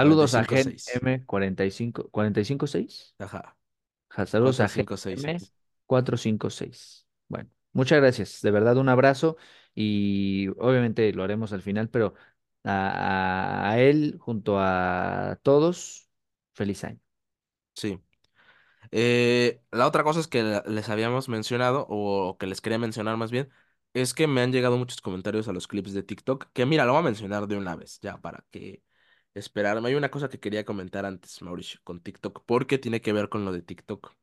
cuarenta y Saludos a Gen seis M 45, 456. Ajá. Ja, Saludos a Gen cuatrocientos cincuenta y seis M es. 456. Bueno, muchas gracias. De verdad, un abrazo y obviamente lo haremos al final, pero a, él junto a todos, feliz año. Sí. Eh, la otra cosa es que les habíamos mencionado, o que les quería mencionar más bien, es que me han llegado muchos comentarios a los clips de TikTok, que mira, lo voy a mencionar de una vez, ya, para que esperarme. Hay una cosa que quería comentar antes, Mauricio, con TikTok, porque tiene que ver con lo de TikTok.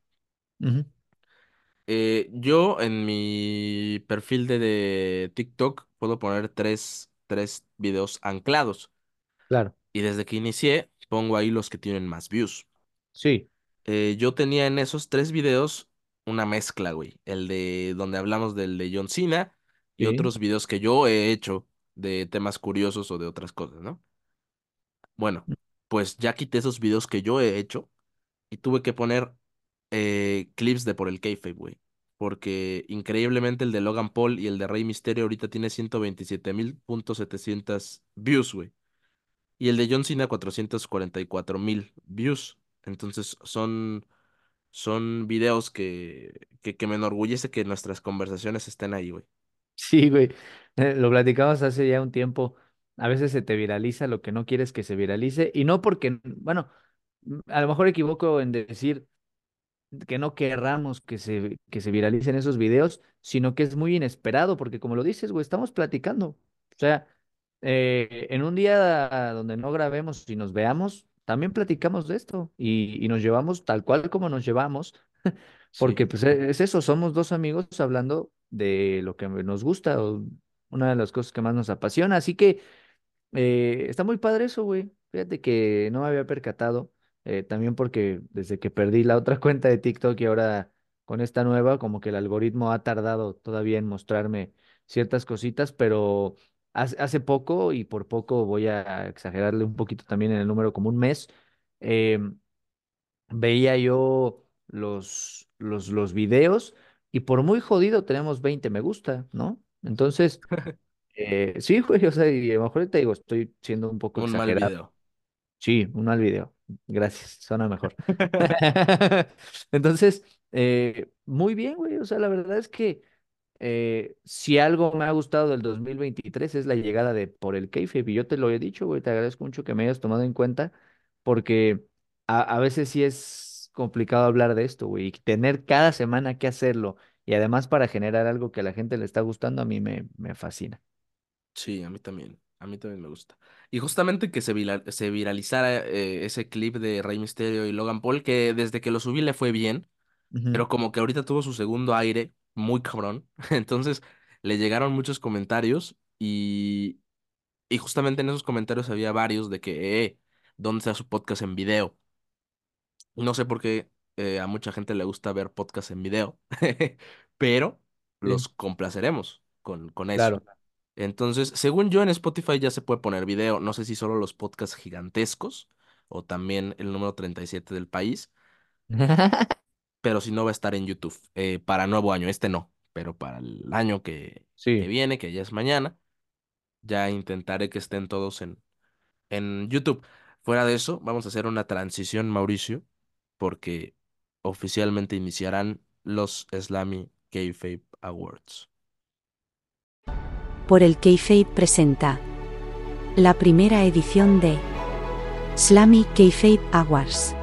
Eh, yo en mi perfil de, de TikTok puedo poner tres, tres videos anclados, Claro, y desde que inicié pongo ahí los que tienen más views. sí, eh, yo tenía en esos tres videos una mezcla, güey. El de donde hablamos del de John Cena y sí. otros videos que yo he hecho de temas curiosos o de otras cosas, ¿no? Bueno, pues ya quité esos videos que yo he hecho y tuve que poner eh, clips de por el kayfabe, güey. Porque increíblemente el de Logan Paul y el de Rey Mysterio ahorita tiene ciento veintisiete mil punto setecientos views, güey. Y el de John Cena cuatrocientos cuarenta y cuatro mil views. Entonces son son videos que, que, que me enorgullece que nuestras conversaciones estén ahí, güey. Sí, güey. Eh, lo platicamos hace ya un tiempo. A veces se te viraliza lo que no quieres que se viralice. Y no porque, bueno, a lo mejor equivoco en decir que no querramos que se, que se viralicen esos videos, sino que es muy inesperado, porque como lo dices, güey, estamos platicando. O sea, eh, en un día donde no grabemos y nos veamos, también platicamos de esto y, y nos llevamos tal cual como nos llevamos Sí. porque pues e- es eso, somos dos amigos hablando de lo que nos gusta o una de las cosas que más nos apasiona. Así que eh, está muy padre eso, güey. Fíjate que no me había percatado, eh, también porque desde que perdí la otra cuenta de TikTok y ahora con esta nueva, como que el algoritmo ha tardado todavía en mostrarme ciertas cositas, pero hace, poco, y por poco voy a exagerarle un poquito también en el número, como un mes, em, veía yo los, los, los videos y por muy jodido tenemos 20 me gusta, ¿no? Entonces, eh, sí, güey, o sea, y a lo mejor te digo, estoy siendo un poco Un mal exagerado. video. Sí, un mal video. Gracias, suena mejor. Entonces, eh, muy bien, güey, o sea, la verdad es que eh, si algo me ha gustado del 2023 es la llegada de Por el Kayfabe, y yo te lo he dicho, güey, te agradezco mucho que me hayas tomado en cuenta porque a, a veces sí es complicado hablar de esto, güey, y tener cada semana que hacerlo y además para generar algo que a la gente le está gustando, a mí me, me fascina. Sí, a mí también. A mí también me gusta. Y justamente que se, viralizara eh, ese clip de Rey Mysterio y Logan Paul, que desde que lo subí le fue bien, pero como que ahorita tuvo su segundo aire, muy cabrón. Entonces le llegaron muchos comentarios y, y justamente en esos comentarios había varios de que, eh, ¿dónde está su podcast en video? No sé por qué eh, a mucha gente le gusta ver podcast en video, pero Sí, los complaceremos con, con eso. claro. Entonces, según yo, en Spotify ya se puede poner video. No sé si solo los podcasts gigantescos o también el número 37 del país, pero si no va a estar en YouTube eh, para nuevo año. Este no, pero para el año que, viene, que ya es mañana, ya intentaré que estén todos en, en YouTube. Fuera de eso, vamos a hacer una transición, Mauricio, porque oficialmente iniciarán los Slammy Kayfabe Awards. Por el Kayfabe presenta la primera edición de Slammy Kayfabe Awards.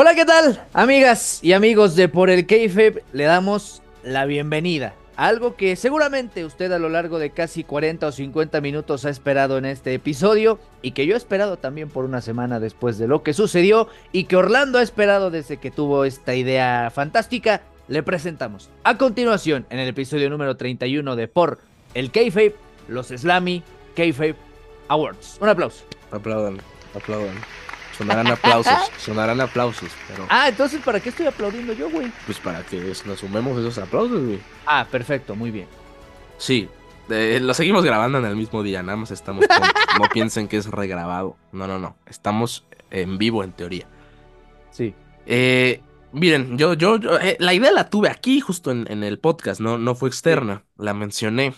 Hola, ¿qué tal? Amigas y amigos de Por el Kayfabe, le damos la bienvenida. Algo que seguramente usted a lo largo de casi 40 o 50 minutos ha esperado en este episodio y que yo he esperado también por una semana después de lo que sucedió y que Orlando ha esperado desde que tuvo esta idea fantástica, le presentamos. A continuación, en el episodio número 31 de Por el Kayfabe, los Slammy Kayfabe Awards. Un aplauso. Aplaudan, aplaudan. Sonarán aplausos, sonarán aplausos, pero Ah, entonces, ¿para qué estoy aplaudiendo yo, güey? pues para que nos sumemos esos aplausos, güey. Ah, perfecto, muy bien. Sí, eh, lo seguimos grabando en el mismo día, nada más estamos con- No piensen que es regrabado. No, no, no. Estamos en vivo en teoría. Sí. Eh, miren, yo, yo, yo, eh, la idea la tuve aquí justo en, en el podcast, no, no fue externa, la mencioné.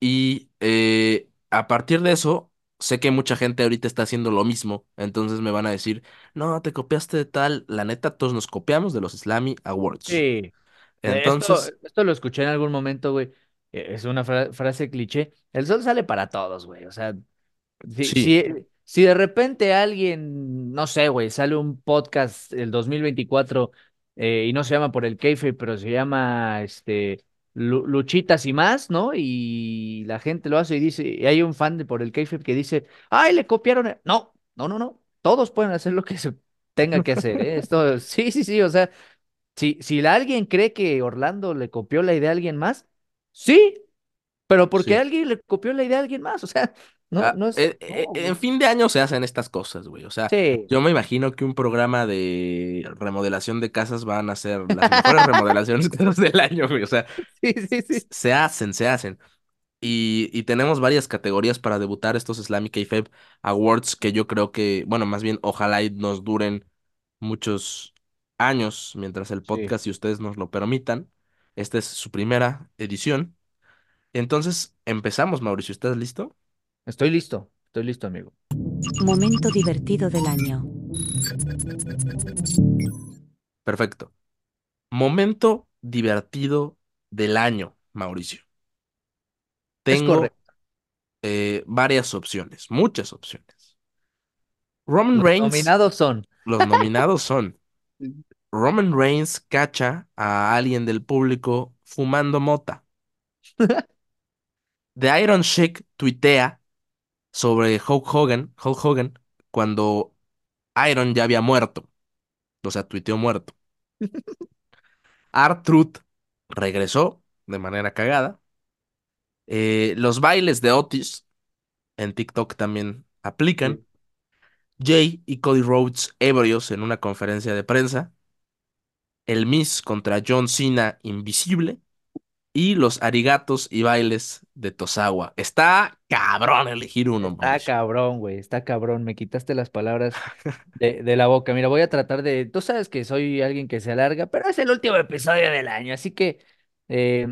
Y eh, a partir de eso, sé que mucha gente ahorita está haciendo lo mismo, entonces me van a decir, no, te copiaste de tal, la neta, todos nos copiamos de los Slammy Awards. Sí. Eh, Esto, Entonces, esto lo escuché en algún momento, güey. Eh, Es una fra- frase cliché. El sol sale para todos, güey. O sea, si, sí, si, si de repente alguien, no sé, güey, sale un podcast el 2024 eh, y no se llama por el keife, pero se llama este Luchitas y más, ¿no? Y la gente lo hace y dice, y hay un fan de por el keife que dice, ay, le copiaron. a-". No, no, no, no. Todos pueden hacer lo que se tenga que hacer, ¿eh? Esto, sí, sí, sí, o sea. Si, si alguien cree que Orlando le copió la idea a alguien más, sí, pero porque sí. alguien le copió la idea a alguien más, o sea, no, Ah, no es, eh, eh, en fin de año se hacen estas cosas, güey. O sea, Sí, yo me imagino que un programa de remodelación de casas van a ser las mejores remodelaciones del año, güey. O sea, sí, sí, se hacen, se hacen. Y, y tenemos varias categorías para debutar estos Islamic Kayfabe Awards que yo creo que, bueno, más bien ojalá y nos duren muchos años mientras el podcast y ustedes nos lo permitan. Esta es su primera edición. Entonces, empezamos, Mauricio. ¿Estás listo? Estoy listo, estoy listo, amigo. Momento divertido del año. Perfecto. Momento divertido del año, Mauricio. Es Tengo correcto. eh, varias opciones, muchas opciones. Roman Los Reigns, nominados son. los nominados son Roman Reigns cacha a alguien del público fumando mota. The Iron Sheik tuitea sobre Hulk Hogan, Hulk Hogan, cuando Iron ya había muerto. O sea, tuiteó muerto. R-Truth regresó de manera cagada. Eh, los bailes de Otis en TikTok también aplican. Jay y Cody Rhodes ebrios en una conferencia de prensa. El Miz contra John Cena invisible. Y los arigatos y bailes de Tosawa. Está cabrón elegir uno, Está cabrón, güey, está cabrón, me quitaste las palabras de, de la boca. Mira, voy a tratar de, tú sabes que soy alguien que se alarga, pero es el último episodio del año, así que, eh,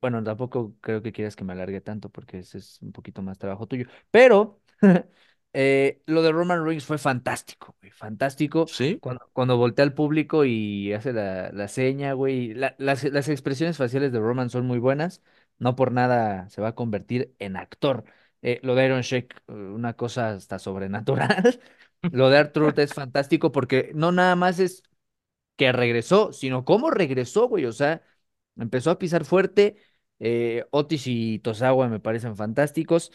Bueno, tampoco creo que quieras que me alargue tanto porque ese es un poquito más trabajo tuyo. Pero Eh, lo de Roman Reigns fue fantástico, güey, fantástico. ¿Sí? Cuando, cuando voltea al público y hace la, la seña, güey. la- las, las expresiones faciales de Roman son muy buenas. No por nada se va a convertir en actor. Eh, lo de Iron Sheik, eh, una cosa hasta sobrenatural. Lo de R-Truth es fantástico porque no nada más es que regresó, sino cómo regresó, güey. O sea, empezó a pisar fuerte. Eh, Otis y Tosawa me parecen fantásticos.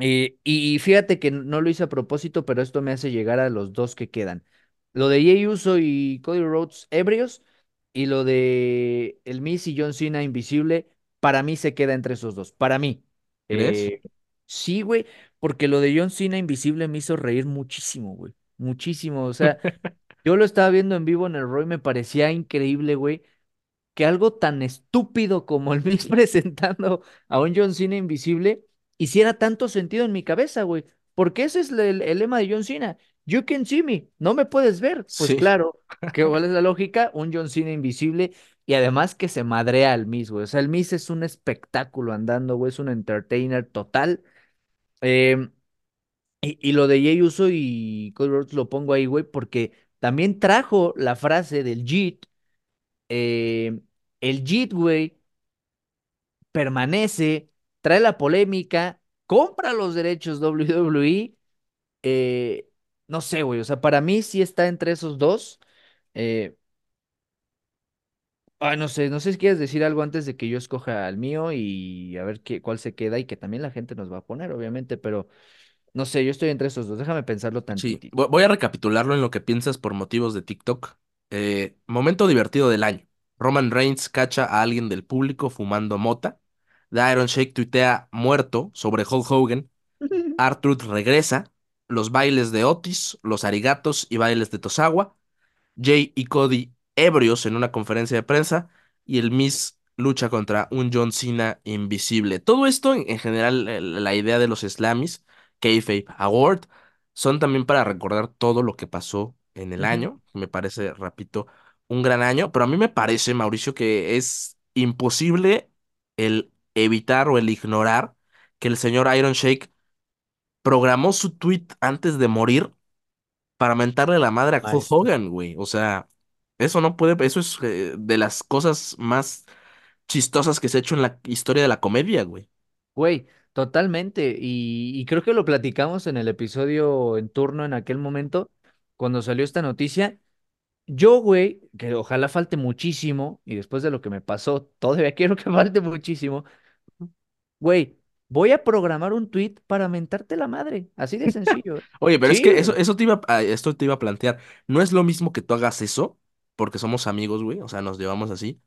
Eh, y fíjate que no lo hice a propósito, pero esto me hace llegar a los dos que quedan. Lo de Jey Uso y Cody Rhodes ebrios y lo de el Miz y John Cena invisible, para mí se queda entre esos dos. Para mí. Eh, sí, güey, porque lo de John Cena invisible me hizo reír muchísimo, güey. Muchísimo. O sea, yo lo estaba viendo en vivo en el Roy, me parecía increíble, güey que algo tan estúpido como el Miz presentando a un John Cena invisible hiciera tanto sentido en mi cabeza, güey. Porque ese es el, el lema de John Cena. You can see me, no me puedes ver. Pues Sí. claro, ¿qué, ¿cuál es la lógica? Un John Cena invisible y además que se madrea al Miz, güey. O sea, el Miz es un espectáculo andando, güey, es un entertainer total. Em, y, y lo de Jey Uso y Cody Rhodes lo pongo ahí, güey, porque también trajo la frase del JIT eh, el JIT, güey, permanece, trae la polémica, compra los derechos WWE. eh, no sé, güey, o sea, para mí sí está entre esos dos. Eh, ay, no sé, no sé si quieres decir algo antes de que yo escoja el mío y a ver qué, cuál se queda y que también la gente nos va a poner, obviamente, pero no sé, yo estoy entre esos dos. Déjame pensarlo Sí, tantitito. vo- voy a recapitularlo en lo que piensas por motivos de TikTok. Eh, momento divertido del año. Roman Reigns cacha a alguien del público fumando mota. The Iron Shake tuitea muerto sobre Hulk Hogan. R-Truth regresa. Los bailes de Otis, los arigatos y bailes de Tosawa. Jay y Cody ebrios en una conferencia de prensa y el Miz lucha contra un John Cena invisible. Todo esto, en, en general, eh, la idea de los Slammies, Kayfabe Award, son también para recordar todo lo que pasó en el año. Me parece, repito, un gran año, pero a mí me parece, Mauricio, que es imposible el evitar o el ignorar que el señor Iron Shake programó su tweet antes de morir para mentarle la madre a Maestro. Hogan, güey. O sea, eso no puede, eso es eh, de las cosas más chistosas que se ha hecho en la historia de la comedia, güey. Güey, totalmente. Y, y creo que lo platicamos en el episodio en turno en aquel momento, cuando salió esta noticia. Yo, güey, que ojalá falte muchísimo, y después de lo que me pasó, todavía quiero que falte muchísimo, güey, voy a programar un tweet para mentarte la madre. Así de sencillo. Oye, pero es que eso, eso te iba, a- esto te iba a plantear. No es lo mismo que tú hagas eso, porque somos amigos, güey. O sea, nos llevamos así.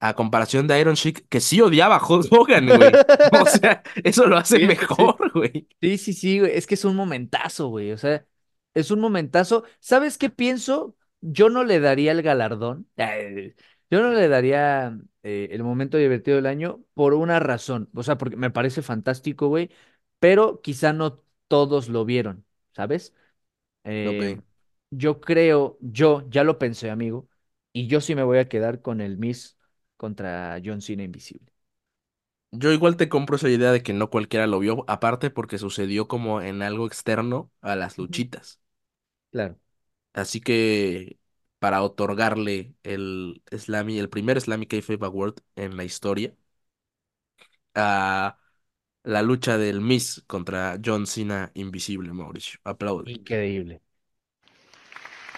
A comparación de Iron Sheik, que sí odiaba a Hulk Hogan, güey. O sea, eso lo hace sí. mejor, güey. Sí, sí, sí, güey. Es que es un momentazo, güey. O sea, es un momentazo. ¿Sabes qué pienso? Yo no le daría el galardón. eh, Yo no le daría eh, el momento divertido del año por una razón. O sea, porque me parece fantástico, güey. Pero quizá no todos lo vieron, ¿sabes? Eh, yo creo, yo ya lo pensé, amigo. Y yo sí me voy a quedar con el Miss contra John Cena Invisible. Yo igual te compro esa idea de que no cualquiera lo vio, aparte porque sucedió como en algo externo a las luchitas. Claro. Así que para otorgarle el Slammy, el primer Slammy Kayfabe Award en la historia a la lucha del Miz contra John Cena Invisible, Mauricio. Aplaude. Increíble.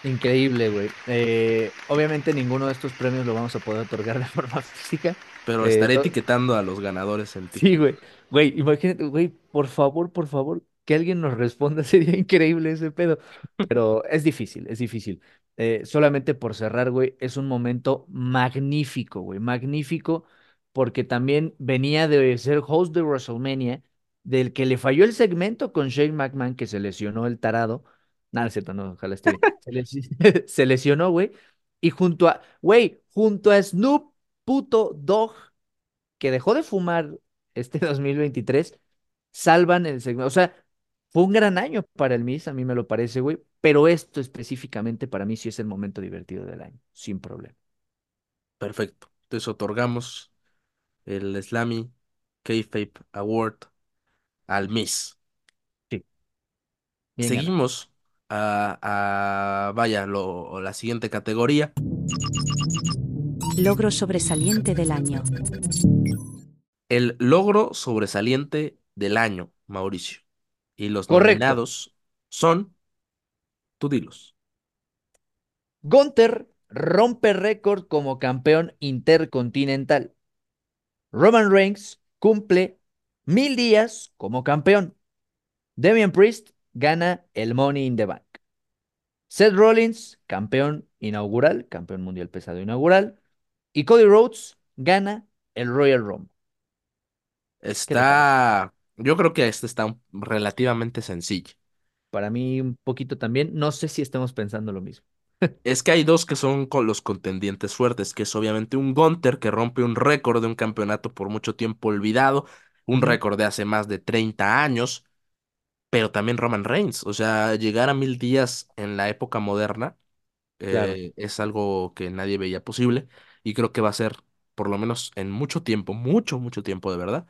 Increíble, güey. Eh, obviamente ninguno de estos premios lo vamos a poder otorgar de forma física. Pero Eh, estaré etiquetando a los ganadores en sí, TikTok. güey. Güey, imagínate, güey, por favor, por favor, que alguien nos responda. Sería increíble ese pedo. Pero es difícil, es difícil. Eh, solamente por cerrar, güey, es un momento magnífico, güey, magnífico, porque también venía de ser host de WrestleMania, del que le falló el segmento con Shane McMahon, que se lesionó el tarado. Nada, es cierto, no, ojalá esté. Se, se lesionó, güey. Y junto a, güey, junto a Snoop puto Dogg, que dejó de fumar este 2023, salvan el segmento. O sea, fue un gran año para el Miss, a mí me lo parece, güey. Pero esto específicamente para mí sí es el momento divertido del año, sin problema. Perfecto. Entonces otorgamos el Slammy Kayfabe Award al Miz. Sí. Bien. Seguimos a, a- vaya, lo, la siguiente categoría. Logro sobresaliente del año. El logro sobresaliente del año, Mauricio. Y los Correcto. nominados son, tú dilos. Gunther rompe récord como campeón intercontinental. Roman Reigns cumple mil días como campeón. Damian Priest gana el Money in the Bank. Seth Rollins, campeón inaugural, campeón mundial pesado inaugural. Y Cody Rhodes gana el Royal Rumble. Está, yo creo que este está relativamente sencillo. Para mí un poquito también. No sé si estamos pensando lo mismo. Es que hay dos que son con los contendientes fuertes, que es obviamente un Gunther que rompe un récord de un campeonato por mucho tiempo olvidado, un récord de hace más de 30 años, pero también Roman Reigns. O sea, llegar a mil días en la época moderna Claro. eh, es algo que nadie veía posible y creo que va a ser, por lo menos en mucho tiempo, mucho, mucho tiempo de verdad,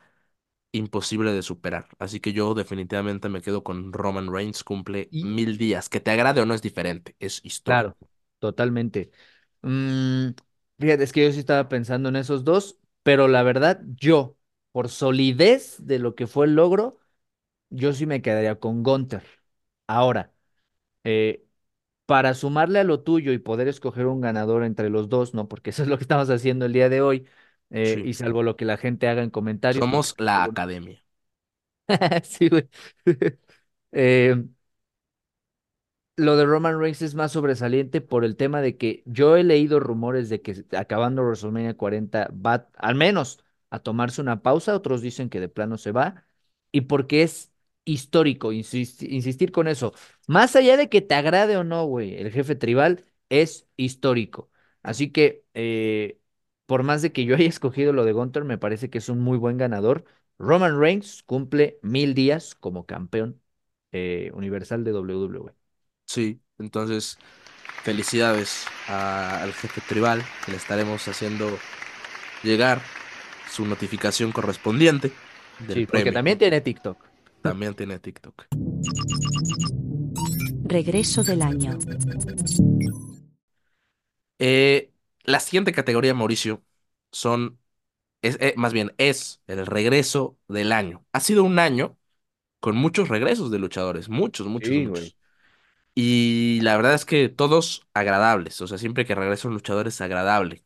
imposible de superar. Así que yo definitivamente me quedo con Roman Reigns, cumple Y mil días. Que te agrade o no es diferente, es claro, histórico. totalmente. Mm, fíjate, es que yo sí estaba pensando en esos dos, pero la verdad, yo, por solidez de lo que fue el logro, yo sí me quedaría con Gunther. Ahora, eh, para sumarle a lo tuyo y poder escoger un ganador entre los dos, ¿no? Porque eso es lo que estamos haciendo el día de hoy, eh, Sí. y salvo lo que la gente haga en comentarios, porque Somos la academia. sí, güey. Eh, lo de Roman Reigns es más sobresaliente por el tema de que yo he leído rumores de que acabando WrestleMania 40 va al menos a tomarse una pausa, otros dicen que de plano se va, y porque es histórico, insisti- insistir con eso. Más allá de que te agrade o no, güey, el jefe tribal es histórico. Así que, eh, por más de que yo haya escogido lo de Gunther, me parece que es un muy buen ganador. Roman Reigns cumple mil días como campeón eh, universal de WWE. Sí. Entonces, felicidades a- al jefe tribal, que le estaremos haciendo llegar su notificación correspondiente del Sí, porque premio. también tiene TikTok. También tiene TikTok. Regreso del año. Eh, la siguiente categoría, Mauricio, son, es, eh, más bien, es el regreso del año. Ha sido un año con muchos regresos de luchadores, muchos, muchos, Sí, muchos. Y la verdad es que todos agradables, o sea, siempre que regresa un luchador es agradable.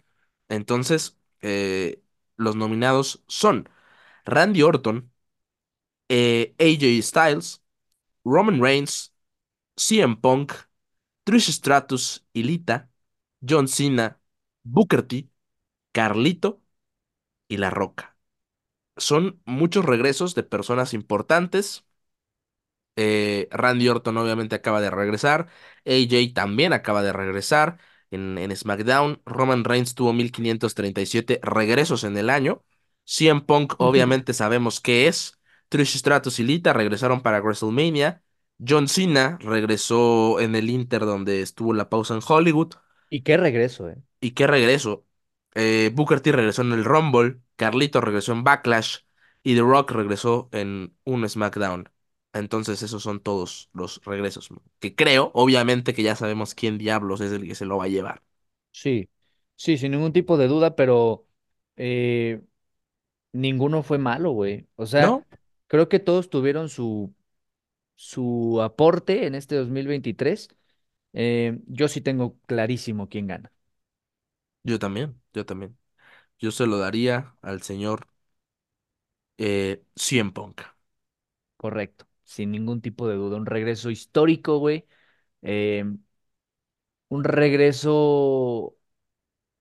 Entonces, eh, los nominados son Randy Orton, eh, AJ Styles, Roman Reigns, CM Punk, Trish Stratus y Lita, John Cena, Booker T, Carlito y La Roca. Son muchos regresos de personas importantes. Eh, Randy Orton obviamente acaba de regresar. AJ también acaba de regresar en, en SmackDown. Roman Reigns tuvo 1537 regresos en el año. CM Punk obviamente sabemos qué es. Trish Stratus y Lita regresaron para WrestleMania. John Cena regresó en el Inter donde estuvo la pausa en Hollywood. Y qué regreso, ¿eh? ¿Y qué regreso? Eh, Booker T regresó en el Rumble, Carlito regresó en Backlash y The Rock regresó en un SmackDown. Entonces esos son todos los regresos. Que creo, obviamente, que ya sabemos quién diablos es el que se lo va a llevar. Sí, sí, sin ningún tipo de duda, pero eh, ninguno fue malo, güey. O sea, ¿No? creo que todos tuvieron su, su aporte en este 2023. Eh, yo sí tengo clarísimo quién gana. Yo también, yo también. Yo se lo daría al señor eh, CM Punk. Correcto, sin ningún tipo de duda. Un regreso histórico, güey. Eh, un regreso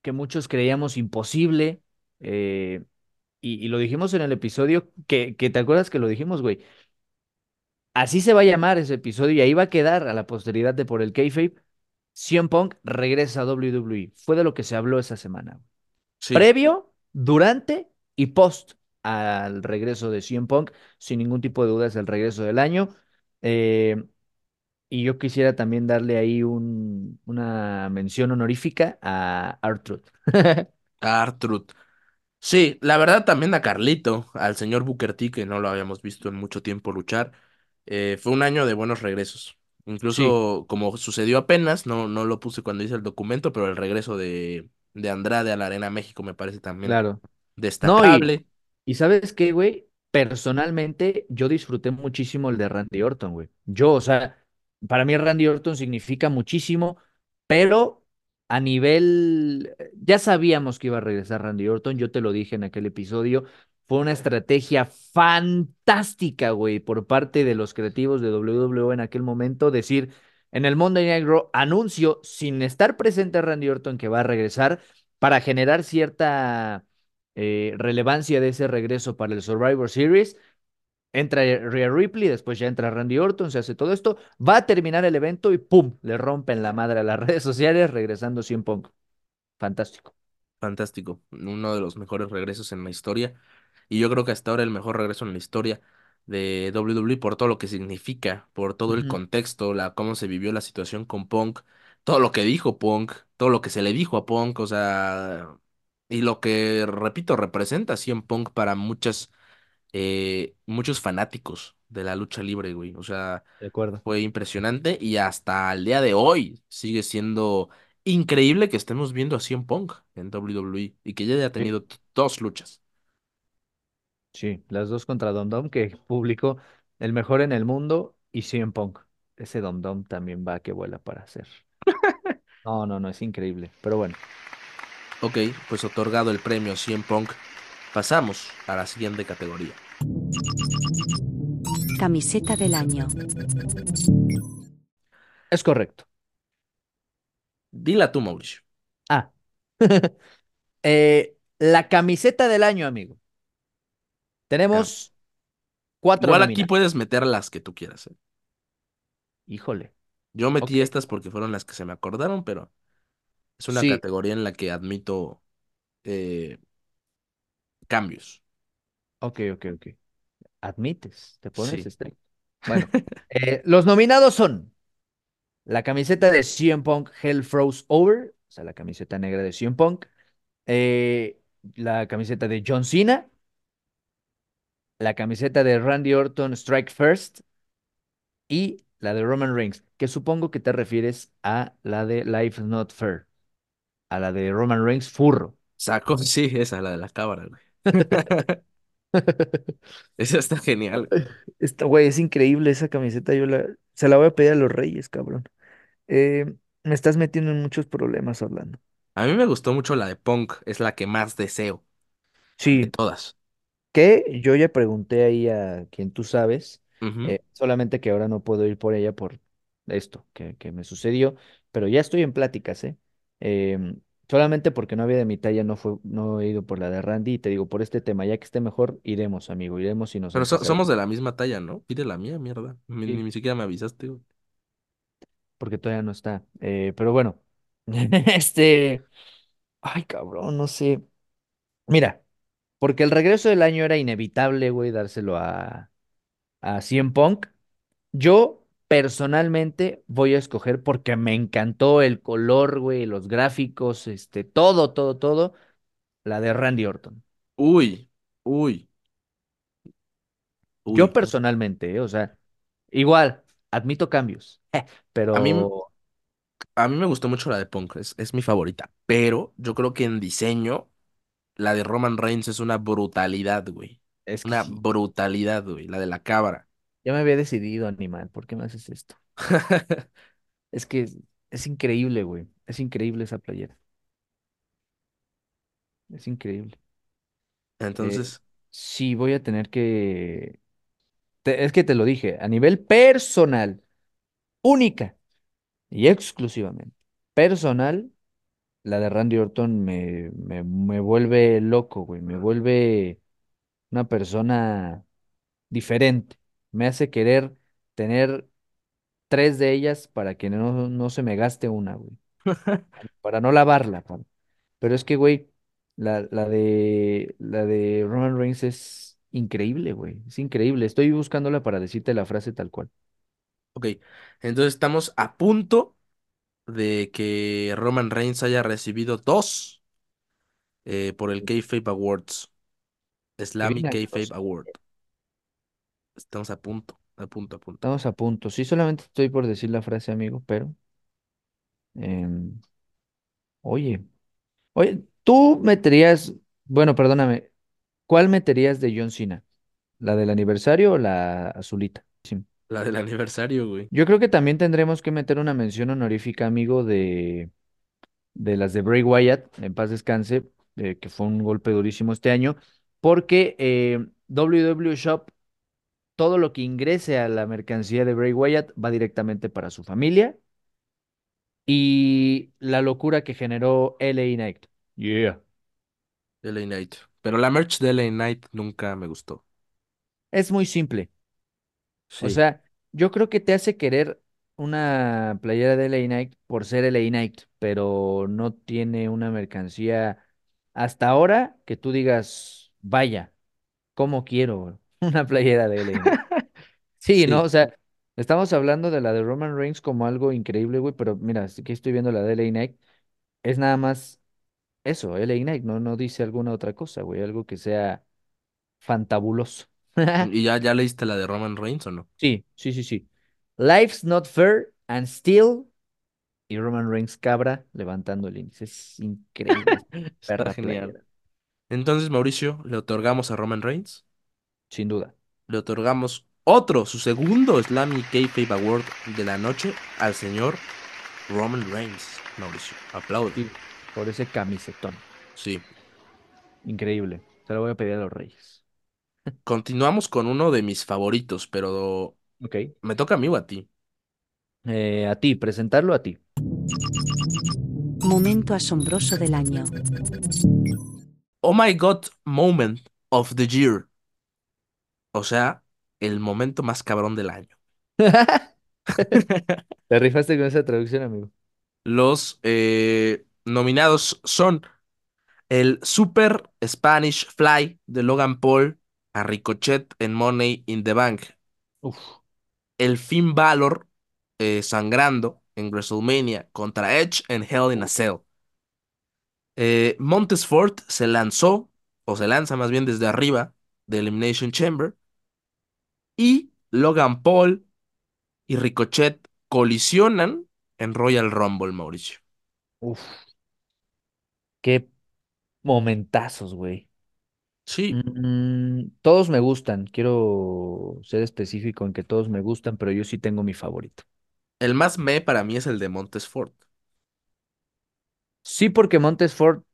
que muchos creíamos imposible. eh, y, y lo dijimos en el episodio, que, que te acuerdas que lo dijimos, güey. Así se va a llamar ese episodio y ahí va a quedar a la posteridad de por el kayfabe. CM Punk regresa a WWE. Fue de lo que se habló esa semana. Sí, Previo, durante y post al regreso de CM Punk, sin ningún tipo de duda es el regreso del año. Eh, y yo quisiera también darle ahí un, una mención honorífica a R-Truth. Artruth. Sí, la verdad también a Carlito, al señor Booker T, que no lo habíamos visto en mucho tiempo luchar. Eh, fue un año de buenos regresos. Sí, Incluso como sucedió apenas, no, no lo puse cuando hice el documento, pero el regreso de, de Andrade a la Arena México me parece también claro. No, y, destacable. y ¿sabes qué, güey? Personalmente, yo disfruté muchísimo el de Randy Orton, güey. Yo, o sea, para mí Randy Orton significa muchísimo, pero a nivel, ya sabíamos que iba a regresar Randy Orton, yo te lo dije en aquel episodio, fue una estrategia fantástica, güey, por parte de los creativos de WWE en aquel momento, decir, en el Monday Night Raw anuncio sin estar presente Randy Orton que va a regresar para generar cierta eh, relevancia de ese regreso para el Survivor Series. Entra Rhea Ripley, después ya entra Randy Orton, se hace todo esto, va a terminar el evento y ¡pum! Le rompen la madre a las redes sociales, regresando 100 Punk. Fantástico. Fantástico. Uno de los mejores regresos en la historia. Y yo creo que hasta ahora el mejor regreso en la historia de WWE por todo lo que significa, por todo el contexto, la cómo se vivió la situación con Punk, todo lo que dijo Punk, todo lo que se le dijo a Punk, o sea, y lo que, repito, representa CM Punk para muchas, eh, muchos fanáticos de la lucha libre, güey. O sea, de acuerdo. fue impresionante y hasta el día de hoy sigue siendo increíble que estemos viendo a CM Punk en WWE y que ya haya tenido dos luchas. Sí, las dos contra Dom Dom, que publicó el mejor en el mundo y 100 Punk. Ese Dom Dom también va que vuela para hacer. No, no, no, es increíble. Pero bueno, Ok, pues otorgado el premio CM Punk, pasamos a la siguiente categoría. Camiseta del año. es correcto. Dila tú, Mauricio. Ah, eh, la camiseta del año, amigo. Tenemos cuatro Igual aquí puedes meter las que tú quieras, ¿eh? Híjole. Yo metí estas porque fueron las que se me acordaron, pero es una Sí, categoría en la que admito eh, cambios. ok, ok, ok. Admites, te pones Sí. estricto. Bueno, eh, los nominados son la camiseta de CM Punk Hell Froze Over, o sea, la camiseta negra de CM Punk, eh, la camiseta de John Cena, la camiseta de Randy Orton Strike First y la de Roman Reigns, que supongo que te refieres a la de Life Not Fair, a la de Roman Reigns Furro. Saco, sí, esa, la de la cámara, güey. Esa está genial. Esta, güey, es increíble esa camiseta. Yo la, se la voy a pedir a los Reyes, cabrón. Eh, me estás metiendo en muchos problemas, Orlando. A mí me gustó mucho la de Punk, es la que más deseo de Sí, todas. Que yo ya pregunté ahí a quien tú sabes, eh, solamente que ahora no puedo ir por ella por esto que, que me sucedió, pero ya estoy en pláticas, ¿eh? Em, solamente porque no había de mi talla, no fue, no he ido por la de Randy, y te digo, por este tema, ya que esté mejor, iremos, amigo, iremos y nos Pero so- somos de la misma talla, ¿no? Pide la mía, mierda. Ni, Sí, ni siquiera me avisaste, güey. porque todavía no está. Eh, pero bueno, este, ay, cabrón, no sé. Mira, porque el regreso del año era inevitable, güey, dárselo a, a CM Punk. Yo personalmente voy a escoger porque me encantó el color, güey, los gráficos, este, todo, todo, todo, la de Randy Orton. Uy, uy, Yo uy. personalmente, eh, o sea, igual, admito cambios, A mí, pero a mí me gustó mucho la de Punk, es, es mi favorita. Pero yo creo que en diseño, la de Roman Reigns es una brutalidad, güey. es Una sí, brutalidad, güey. La de la cabra. ya me había decidido, animal, ¿por qué me haces esto? Es que es, es increíble, güey, es increíble esa playera, es increíble. Eh, Entonces, sí, voy a tener que, te- es que te lo dije, a nivel personal, única. y exclusivamente personal, la de Randy Orton me, me, me vuelve loco, güey, me vuelve una persona diferente, me hace querer tener tres de ellas para que no, no se me gaste una, güey, para no lavarla, Pero es que, güey, la, la de, la de Roman Reigns es increíble, güey, es increíble. Estoy buscándola para decirte la frase tal cual. ok. Entonces estamos a punto de que Roman Reigns haya recibido dos eh, por el Kayfabe Awards. Slammy años. Award. Estamos a punto. A punto, a punto. Estamos a punto. Sí, solamente estoy por decir la frase, amigo, pero... em, oye, oye, tú meterías... Bueno, perdóname. ¿Cuál meterías de John Cena? ¿La del aniversario o la azulita? Sí. La del aniversario, güey. Yo creo que también tendremos que meter una mención honorífica, amigo, de, de las de Bray Wyatt, en paz descanse, eh, que fue un golpe durísimo este año, porque eh, WWE Shop, todo lo que ingrese a la mercancía de Bray Wyatt va directamente para su familia y la locura que generó LA Knight. Yeah. LA Knight. Pero la merch de LA Knight nunca me gustó. Es muy simple. O Sí. sea, yo creo que te hace querer una playera de LA Knight por ser LA Knight, pero no tiene una mercancía hasta ahora que tú digas, vaya, ¿cómo quiero una playera de LA Knight? Sí, ¿no? Sí. O sea, estamos hablando de la de Roman Reigns como algo increíble, güey, pero mira, que estoy viendo la de LA Knight, es nada más eso, LA Knight, no, no dice alguna otra cosa, güey, algo que sea fantabuloso. ¿Y ya, ya leíste la de Roman Reigns o no? Sí, sí, sí, sí. Life's not fair and still. Y Roman Reigns cabra levantando el índice. Es increíble. Está genial. playera, Entonces, Mauricio, le otorgamos a Roman Reigns. sin duda. Le otorgamos otro, su segundo Slammy Kayfabe Award de la noche al señor Roman Reigns. Mauricio, aplaude. Sí, por ese camisetón. Sí. Increíble. Se lo voy a pedir a los Reyes. Continuamos con uno de mis favoritos, pero Ok. me toca a mí o a ti. Eh, a ti, presentarlo a ti. Momento asombroso del año. Oh my God Moment of the Year. O sea, el momento más cabrón del año. Te rifaste con esa traducción, amigo. Los eh, nominados son el Super Spanish Fly de Logan Paul a Ricochet en Money in the Bank. Uf. El Finn Balor eh, sangrando en WrestleMania contra Edge en Hell in a Cell. Eh, Montesfort se lanzó, o se lanza más bien desde arriba de Elimination Chamber. Y Logan Paul y Ricochet colisionan en Royal Rumble, Mauricio. Uf. Qué momentazos, güey. Sí, Mm, todos me gustan. Quiero ser específico en que todos me gustan, pero yo sí tengo mi favorito. el más me para mí es el de Montesfort. Sí, porque Montesfort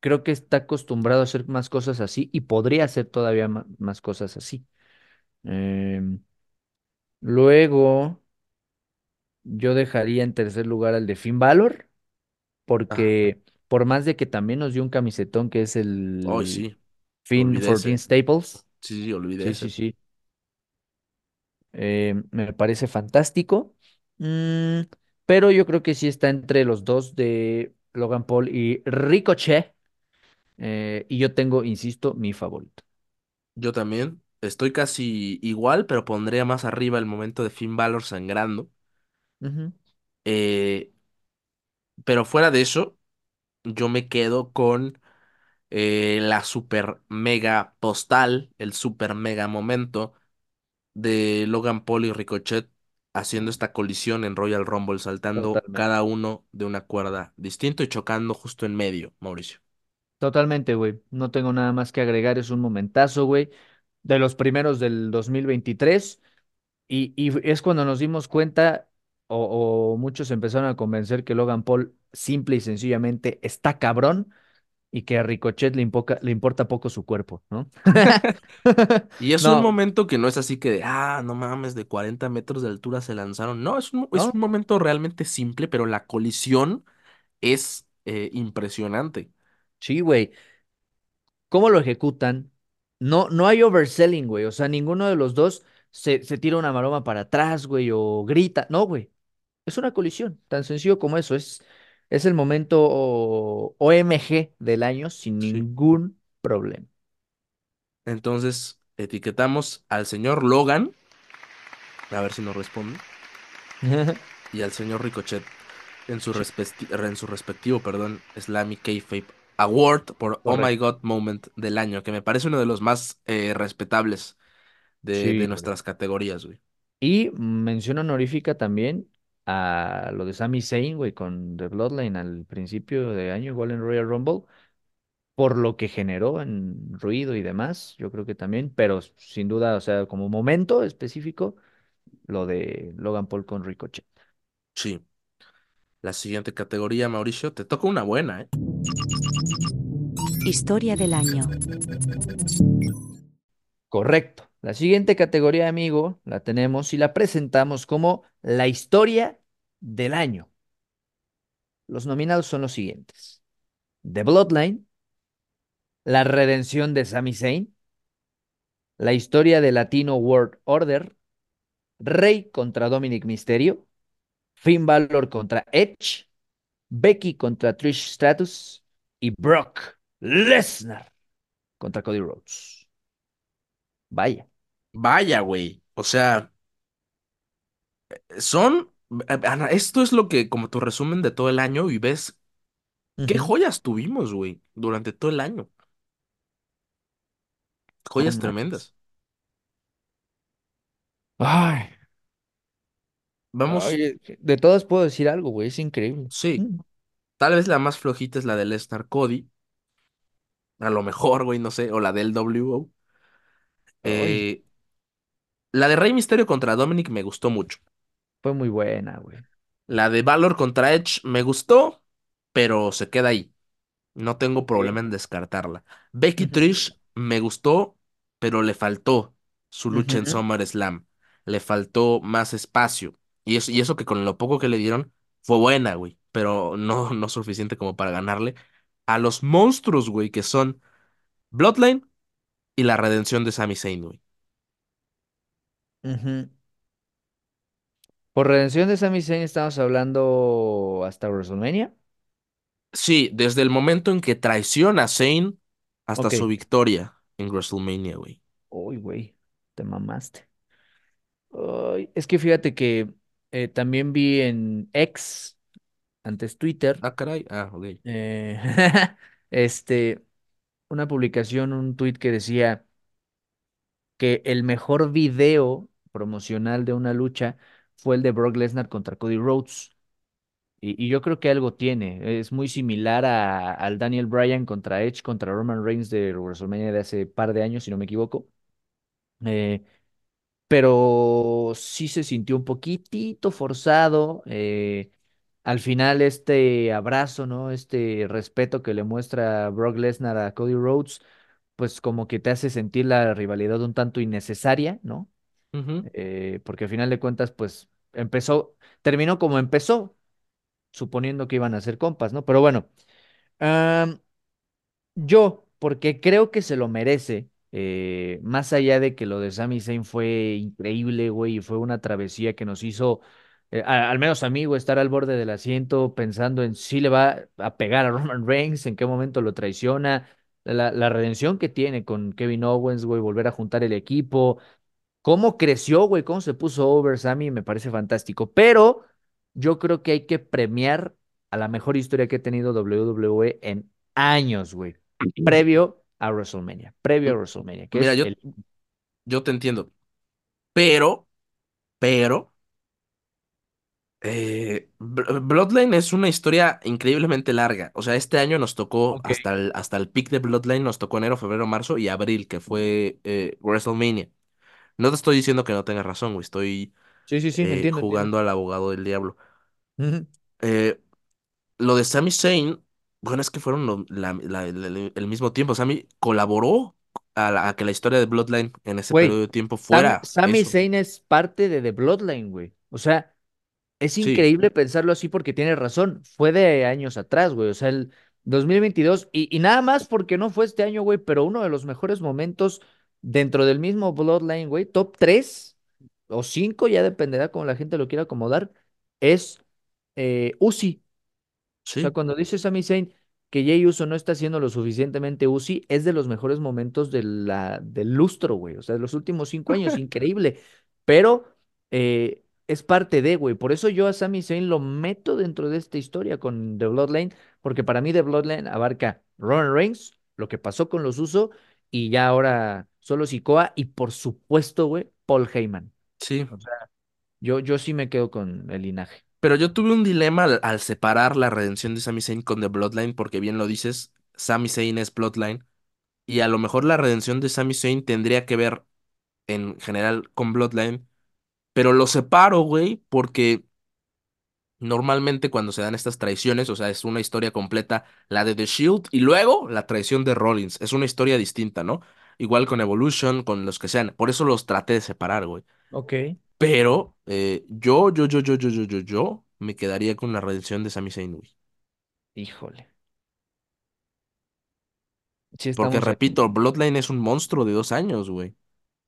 creo que está acostumbrado a hacer más cosas así y podría hacer todavía más cosas así. Em, luego, yo dejaría en tercer lugar al de Finn Balor, Ajá. porque por más de que también nos dio un camisetón que es Ay, el sí, Finn olvidé 14 ese. Staples. Sí, sí, olvidé Sí, sí, ese. sí. eh, me parece fantástico. Mm, pero yo creo que sí está entre los dos de Logan Paul y Ricochet. eh, y yo tengo, insisto, mi favorito. Yo también. Estoy casi igual, pero pondría más arriba el momento de Finn Balor sangrando. Eh, pero fuera de eso, yo me quedo con eh, la super mega postal, el super mega momento de Logan Paul y Ricochet haciendo esta colisión en Royal Rumble, saltando Totalmente. cada uno de una cuerda distinto y chocando justo en medio, Mauricio. Totalmente, güey. No tengo nada más que agregar. Es un momentazo, güey. De los primeros del 2023. Y, y es cuando nos dimos cuenta, o, o muchos empezaron a convencer que Logan Paul simple y sencillamente está cabrón y que a Ricochet le, impoca- le importa poco su cuerpo, ¿no? Y es un momento que no es así que de, ah, no mames, de 40 metros de altura se lanzaron. No, es un, es no, un momento realmente simple, pero la colisión es eh, impresionante. sí, güey. ¿Cómo lo ejecutan? No, no hay overselling, güey. O sea, ninguno de los dos se, se tira una maroma para atrás, güey, o grita. No, güey. Es una colisión, tan sencillo como eso. Es, es el momento OMG del año sin Sí. ningún problema. Entonces, etiquetamos al señor Logan, a ver si nos responde, y al señor Ricochet en su, en su respectivo, perdón, Slammy Kayfabe Award por Oh My. God Moment del año, que me parece uno de los más eh, respetables de, de Sí, nuestras categorías, güey. Y mención honorífica también a lo de Sami Zayn, güey, con The Bloodline al principio de año, igual en Royal Rumble, por lo que generó en ruido y demás, yo creo que también, pero sin duda, o sea, como momento específico, lo de Logan Paul con Ricochet. Sí. La siguiente categoría, Mauricio, te toca una buena, ¿eh? Historia del año. Correcto. La siguiente categoría, amigo, la tenemos y la presentamos como la historia del año. Los nominados son los siguientes. The Bloodline, la redención de Sami Zayn, la historia de Latino World Order, Rey contra Dominic Mysterio, Finn Balor contra Edge, Becky contra Trish Stratus y Brock Lesnar contra Cody Rhodes. Vaya. Vaya, güey. O sea, son... Ana, Esto es lo que, como tu resumen de todo el año, y ves qué Ujú. joyas tuvimos, güey, durante todo el año. No Joyas manches. tremendas. Ay, Vamos, ay, de todas puedo decir algo, güey, es increíble. sí, Mm. tal vez la más flojita es la del Star Cody. A lo mejor, güey, no sé, o la del WO. Ay, Eh, la de Rey Misterio contra Dominic me gustó mucho. Fue muy buena, güey. La de Valor contra Edge me gustó, pero se queda ahí. No tengo problema en descartarla. Becky Trish me gustó, pero le faltó su lucha en ujú, SummerSlam. Le faltó más espacio. Y eso, y eso que con lo poco que le dieron fue buena, güey. Pero no, no suficiente como para ganarle a los monstruos, güey, que son Bloodline y la redención de Sami Zayn, güey. ujú. Por redención de Sami Zayn estamos hablando hasta WrestleMania. Sí, desde el momento en que traiciona a Zayn hasta Ok. su victoria en WrestleMania, güey. Uy, güey, te mamaste. Ay, es que fíjate que eh, también vi en X, antes Twitter, Ah, caray. Ah, ok. eh, este, una publicación, un tweet que decía que el mejor video promocional de una lucha fue el de Brock Lesnar contra Cody Rhodes. Y, yo creo que algo tiene. Es muy similar a, al Daniel Bryan contra Edge contra Roman Reigns de WrestleMania de hace par de años, si no me equivoco. Eh, pero sí se sintió un poquitito forzado. eh, al final este abrazo, ¿no? Este respeto que le muestra Brock Lesnar a Cody Rhodes, pues como que te hace sentir la rivalidad un tanto innecesaria, ¿no? Eh, porque al final de cuentas, pues empezó, terminó como empezó, suponiendo que iban a ser compas, ¿no? Pero bueno, yo, porque creo que se lo merece, eh, más allá de que lo de Sami Zayn fue increíble, güey, y fue una travesía que nos hizo, eh, al menos a mí, güey, estar al borde del asiento pensando en si le va a pegar a Roman Reigns, en qué momento lo traiciona, la, la redención que tiene con Kevin Owens, güey, volver a juntar el equipo cómo creció, güey, cómo se puso over Sammy, me parece fantástico. Pero yo creo que hay que premiar a la mejor historia que ha tenido WWE en años, güey. Previo a WrestleMania, previo a WrestleMania, que Mira, yo, el... yo te entiendo. Pero, pero, eh, Bl- Bloodline es una historia increíblemente larga. O sea, este año nos tocó hasta el, hasta el de Bloodline, nos tocó enero, febrero, marzo y abril, que fue eh, WrestleMania. No te estoy diciendo que no tengas razón, güey. Estoy Sí, sí, sí, eh, entiendo, entiendo. jugando al abogado del diablo. Ujú. Eh, lo de Sami Zayn, bueno, es que fueron lo- la- la- la- el mismo tiempo. Sami colaboró a, la- a que la historia de Bloodline en ese periodo Güey, de tiempo Sam- fuera Sami eso. Zayn es parte de The Bloodline, güey. O sea, Es Sí, increíble pensarlo así porque tiene razón. Fue de años atrás, güey. O sea, el 2022. Y, y nada más porque no fue este año, güey. Pero uno de los mejores momentos dentro del mismo Bloodline, güey. Top 3 o 5, ya dependerá cómo la gente lo quiera acomodar. Es eh, Uzi. O sea, cuando dice Sami Zayn que Jey Uso no está haciendo lo suficientemente Uzi, es de los mejores momentos de la, del lustro, güey. O sea, de los últimos cinco años, increíble. Pero eh, es parte de, güey. Por eso yo a Sami Zayn lo meto dentro de esta historia con The Bloodline, porque para mí The Bloodline abarca Roman Reigns, lo que pasó con los Uso, y ya ahora solo Sikoa, y por supuesto, güey, Paul Heyman. Sí, O sea, yo, yo sí me quedo con el linaje. pero yo tuve un dilema al, al separar la redención de Sami Zayn con The Bloodline, porque bien lo dices, Sami Zayn es Bloodline, y a lo mejor la redención de Sami Zayn tendría que ver en general con Bloodline, pero lo separo, güey, porque normalmente cuando se dan estas traiciones, o sea, es una historia completa, la de The Shield y luego la traición de Rollins, es una historia distinta, ¿no? Igual con Evolution, con los que sean, por eso los traté de separar, güey. Ok. Pero eh, yo, yo, yo, yo, yo, yo, yo, yo me quedaría con la redención de Sami Zayn, güey. Híjole. Sí Porque repito, Bloodline es un monstruo de dos años, güey.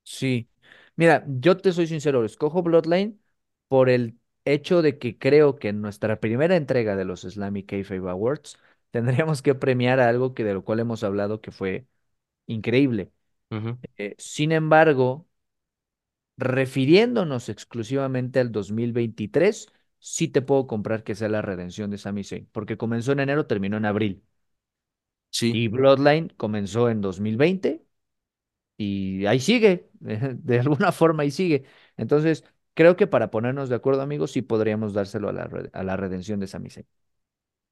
Sí. Mira, yo te soy sincero, escojo Bloodline por el hecho de que creo que en nuestra primera entrega de los Islamic Kayfabe Awards tendríamos que premiar algo que de lo cual hemos hablado que fue increíble. Eh, sin embargo, refiriéndonos exclusivamente al 2023, sí te puedo comprar que sea la redención de Sami Zayn, porque comenzó en enero, terminó en abril. Sí, Y Bloodline comenzó en 2020 y ahí sigue, de alguna forma ahí sigue. Entonces, creo que para ponernos de acuerdo, amigos, sí podríamos dárselo a la, a la redención de Sami Zayn.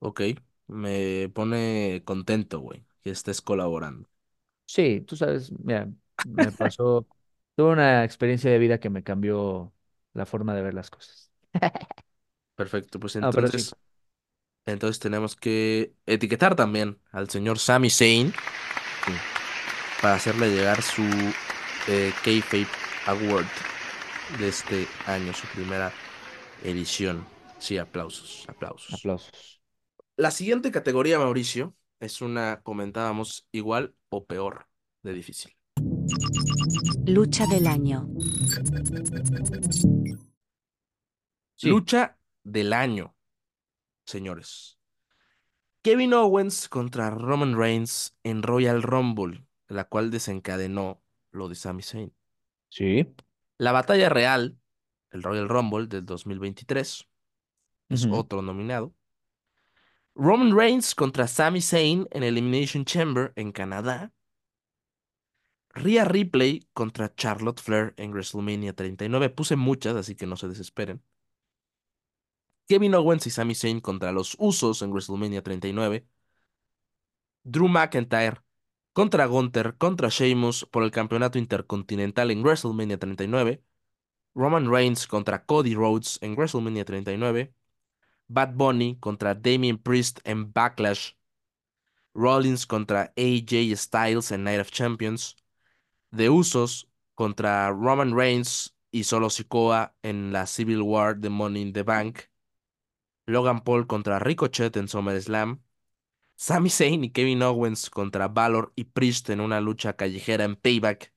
ok. Me pone contento, güey, que estés colaborando. Sí, tú sabes, mira, me pasó, tuve una experiencia de vida que me cambió la forma de ver las cosas. Perfecto, pues No, pero sí, entonces, entonces tenemos que etiquetar también al señor Sami Zayn sí, para hacerle llegar su eh, Kayfabe Award de este año, su primera edición. Sí, aplausos, aplausos. aplausos. La siguiente categoría, Mauricio, es una, comentábamos, igual o peor de difícil. Lucha del año. Sí, Lucha del año, señores. Kevin Owens contra Roman Reigns en Royal Rumble, la cual desencadenó lo de Sami Zayn. sí. La batalla real, el Royal Rumble del 2023, es otro nominado. Roman Reigns contra Sami Zayn en Elimination Chamber en Canadá. Rhea Ripley contra Charlotte Flair en WrestleMania 39. Puse muchas, así que no se desesperen. Kevin Owens y Sami Zayn contra los Usos en WrestleMania 39. Drew McIntyre contra Gunther contra Sheamus por el campeonato intercontinental en WrestleMania 39. Roman Reigns contra Cody Rhodes en WrestleMania 39. Bad Bunny contra Damian Priest en Backlash. Rollins contra AJ Styles en Night of Champions. The Usos contra Roman Reigns y Solo Sikoa en la Civil War de Money in the Bank. Logan Paul contra Ricochet en SummerSlam. Sami Zayn y Kevin Owens contra Balor y Priest en una lucha callejera en Payback.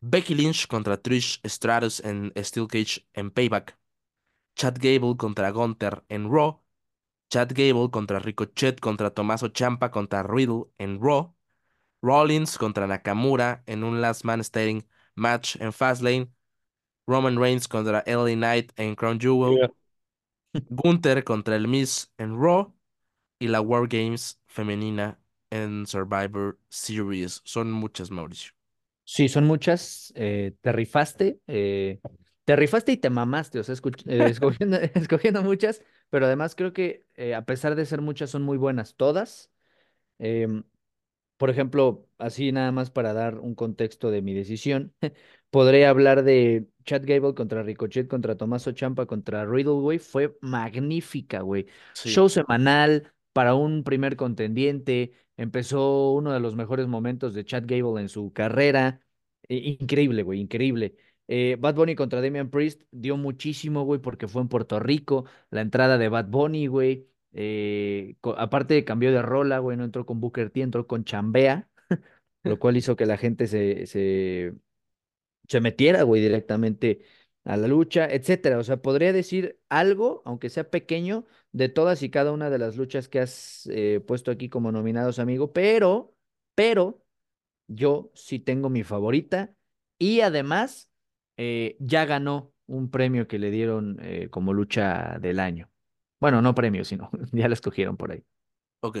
Becky Lynch contra Trish Stratus en Steel Cage en Payback. Chad Gable contra Gunther en Raw. Chad Gable contra Ricochet contra Tommaso Ciampa contra Riddle en Raw. Rollins contra Nakamura en un Last Man Standing match en Fastlane. Roman Reigns contra LA Knight en Crown Jewel. Yeah. Gunther contra el Miz en Raw. Y la War Games femenina en Survivor Series. Son muchas, Mauricio. Sí, son muchas. eh, te rifaste, eh, te rifaste y te mamaste, o sea, eh, escogiendo, escogiendo muchas, pero además creo que eh, a pesar de ser muchas, son muy buenas todas. Em, por ejemplo, así nada más para dar un contexto de mi decisión, podré hablar de Chad Gable contra Ricochet, contra Tommaso Ciampa, contra Riddle, güey. Fue magnífica, güey. Sí. Show semanal para un primer contendiente. Empezó uno de los mejores momentos de Chad Gable en su carrera. Increíble, güey, increíble. Eh, Bad Bunny contra Damian Priest dio muchísimo, güey, porque fue en Puerto Rico. La entrada de Bad Bunny, güey. Eh, aparte cambió de rola, güey, no entró con Booker T, entró con Chambea, lo cual hizo que la gente se, se, se metiera, güey, directamente a la lucha, etcétera. O sea, podría decir algo, aunque sea pequeño, de todas y cada una de las luchas que has eh, puesto aquí como nominados, amigo, pero, pero yo sí tengo mi favorita y además eh, ya ganó un premio que le dieron eh, como lucha del año. Bueno, no premio, sino ya la escogieron por ahí. Ok.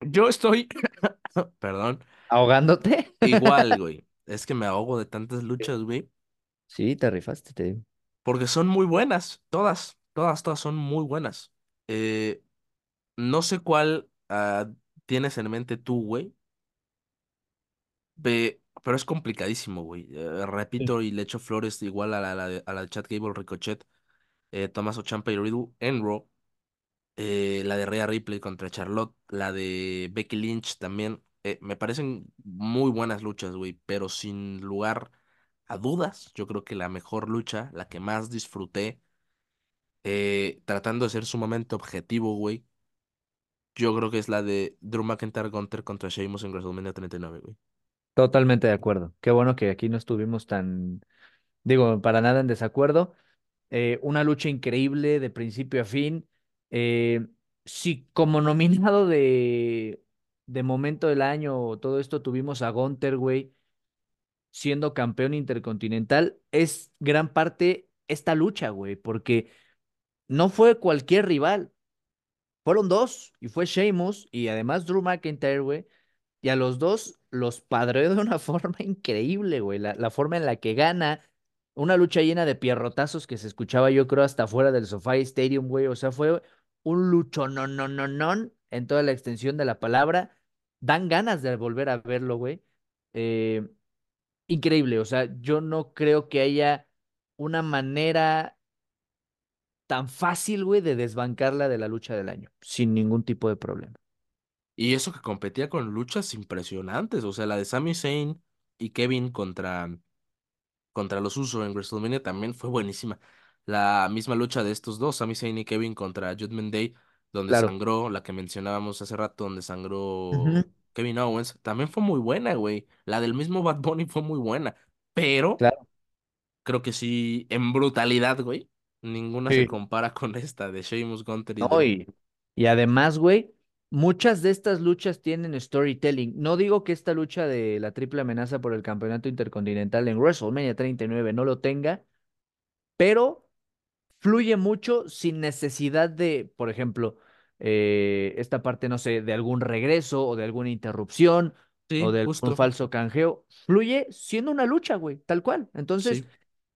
Yo estoy, perdón, ¿Ahogándote? igual, güey. Es que me ahogo de tantas luchas, güey. Sí, te rifaste, te digo. Porque son muy buenas, todas, todas, todas son muy buenas. Eh, no sé cuál ah, tienes en mente tú, güey, pero es complicadísimo, güey. Eh, repito y le echo flores igual a la, a la de, a la de Chad Gable, Ricochet, eh, Tommaso Ciampa y Riddle en Raw. eh, la de Rhea Ripley contra Charlotte, la de Becky Lynch también. eh, me parecen muy buenas luchas, güey, pero sin lugar a dudas, yo creo que la mejor lucha, la que más disfruté, eh, tratando de ser sumamente objetivo, güey, yo creo que es la de Drew McIntyre Gunter contra Sheamus en WrestleMania 39, güey. Totalmente de acuerdo. Qué bueno que aquí no estuvimos tan, digo, para nada en desacuerdo. Eh, una lucha increíble de principio a fin. Eh, sí, como nominado de, de momento del año, todo esto tuvimos a Gunter, güey, siendo campeón intercontinental. Es gran parte esta lucha, güey, porque no fue cualquier rival. Fueron dos, y fue Sheamus y además Drew McIntyre, güey. Y a los dos los padreó de una forma increíble, güey. La, forma en la que gana. Una lucha llena de pierrotazos que se escuchaba, yo creo, hasta fuera del SoFi Stadium, güey. O sea, fue un lucho no, no, no, no, en toda la extensión de la palabra. Dan ganas de volver a verlo, güey. Eh, increíble. O sea, yo no creo que haya una manera tan fácil, güey, de desbancarla de la lucha del año, sin ningún tipo de problema. Y eso que competía con luchas impresionantes, o sea, la de Sami Zayn y Kevin contra contra los Usos en WrestleMania también fue buenísima. La misma lucha de estos dos, Sami Zayn y Kevin contra Judgment Day, donde Claro. sangró, la que mencionábamos hace rato, donde sangró Kevin Owens, también fue muy buena, güey. La del mismo Bad Bunny fue muy buena, pero Claro. creo que sí, en brutalidad, güey, ninguna se compara con esta de Sheamus, Gunter y No, y además, güey, muchas de estas luchas tienen storytelling. No digo que esta lucha de la triple amenaza por el campeonato intercontinental en WrestleMania 39 no lo tenga, pero fluye mucho sin necesidad de, por ejemplo, eh, esta parte, no sé, de algún regreso o de alguna interrupción o de algún justo, falso canjeo. Fluye siendo una lucha, güey, tal cual. Entonces, sí.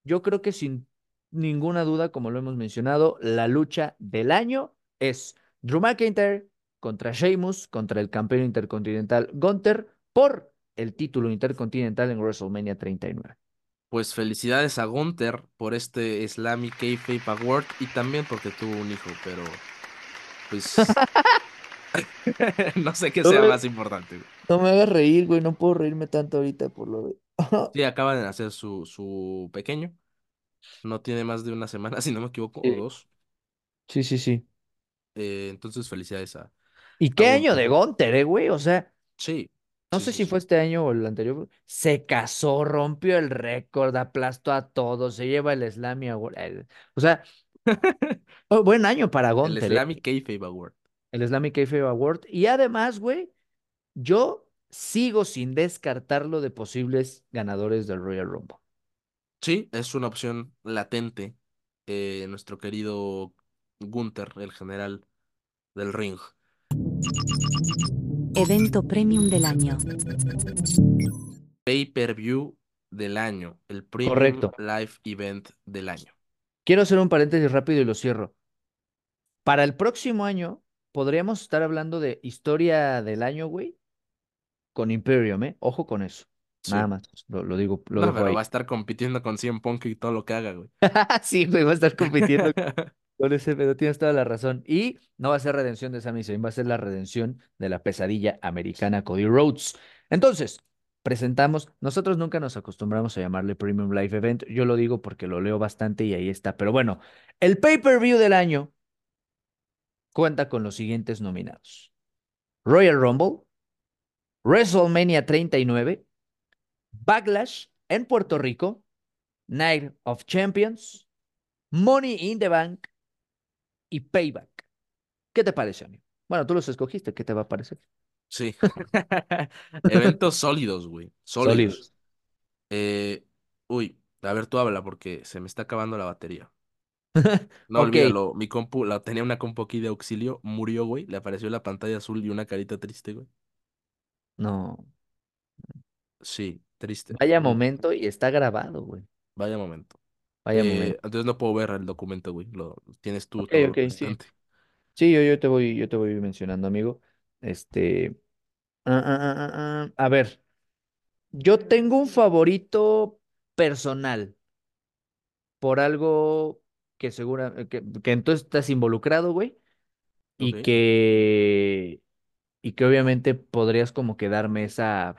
yo creo que sin ninguna duda, como lo hemos mencionado, la lucha del año es Drew McIntyre contra Sheamus, contra el campeón intercontinental Gunther por el título intercontinental en WrestleMania 39. Pues felicidades a Gunther por este Slammy Kayfabe Award y también porque tuvo un hijo, pero pues no sé qué No sea me, más importante. güey. no me hagas reír, güey, no puedo reírme tanto ahorita por lo de... Sí, acaba de nacer su, su pequeño, no tiene más de una semana, si no me equivoco, o dos. sí, sí. sí. Eh, entonces felicidades a, ¿Y qué año de Gunther, eh, güey? O sea, Sí, no sí, sé sí, si fue este año o el anterior. Se casó, rompió el récord, aplastó a todos, se lleva el Slammy Award. eh, O sea, buen año para El Gunther, Slammy eh, Kayfabe Award. el Slammy Kayfabe Award. Y además, güey, yo sigo sin descartarlo de posibles ganadores del Royal Rumble. Sí, es una opción latente. eh, nuestro querido Gunther, el general del ring. Evento premium del año. Pay-per-view del año, el Premium Correcto. Live Event del año. Quiero hacer un paréntesis rápido y lo cierro. Para el próximo año, podríamos estar hablando de historia del año, güey, con Imperium, ¿eh? Ojo con eso. Nada más, lo, lo digo, lo No, dejo pero va a estar compitiendo con CM Punk y todo lo que haga, güey. Sí, güey, va a estar compitiendo con ese, pero tienes toda la razón. Y no va a ser redención de Sami Zayn, va a ser la redención de la pesadilla americana Cody Rhodes. Entonces, presentamos, nosotros nunca nos acostumbramos a llamarle Premium Live Event, yo lo digo porque lo leo bastante y ahí está, pero bueno, el pay-per-view del año cuenta con los siguientes nominados. Royal Rumble, WrestleMania 39, Backlash en Puerto Rico, Night of Champions, Money in the Bank y Payback. ¿Qué te parece, amigo? Bueno, tú los escogiste, ¿qué te va a parecer? Sí. Eventos sólidos, güey. Sólidos. Sólidos. Eh, uy, a ver, tú habla porque se me está acabando la batería. No, Ok, olvídalo. Mi compu, la tenía una compu aquí de auxilio, murió, güey. Le apareció la pantalla azul y una carita triste, güey. no, Sí, triste. vaya Mm, momento y está grabado, güey. Vaya momento. Vaya Eh, momento. entonces no puedo ver el documento, güey. Lo, tienes tú Ok, todo lo ok, sí. restante. Sí, yo, yo te voy, yo te voy mencionando, amigo. Este. ah, ah, ah, ah, ah. A ver, yo tengo un favorito personal por algo que segura, que, que entonces estás involucrado, güey, y Ok. que, y que obviamente podrías como que darme esa,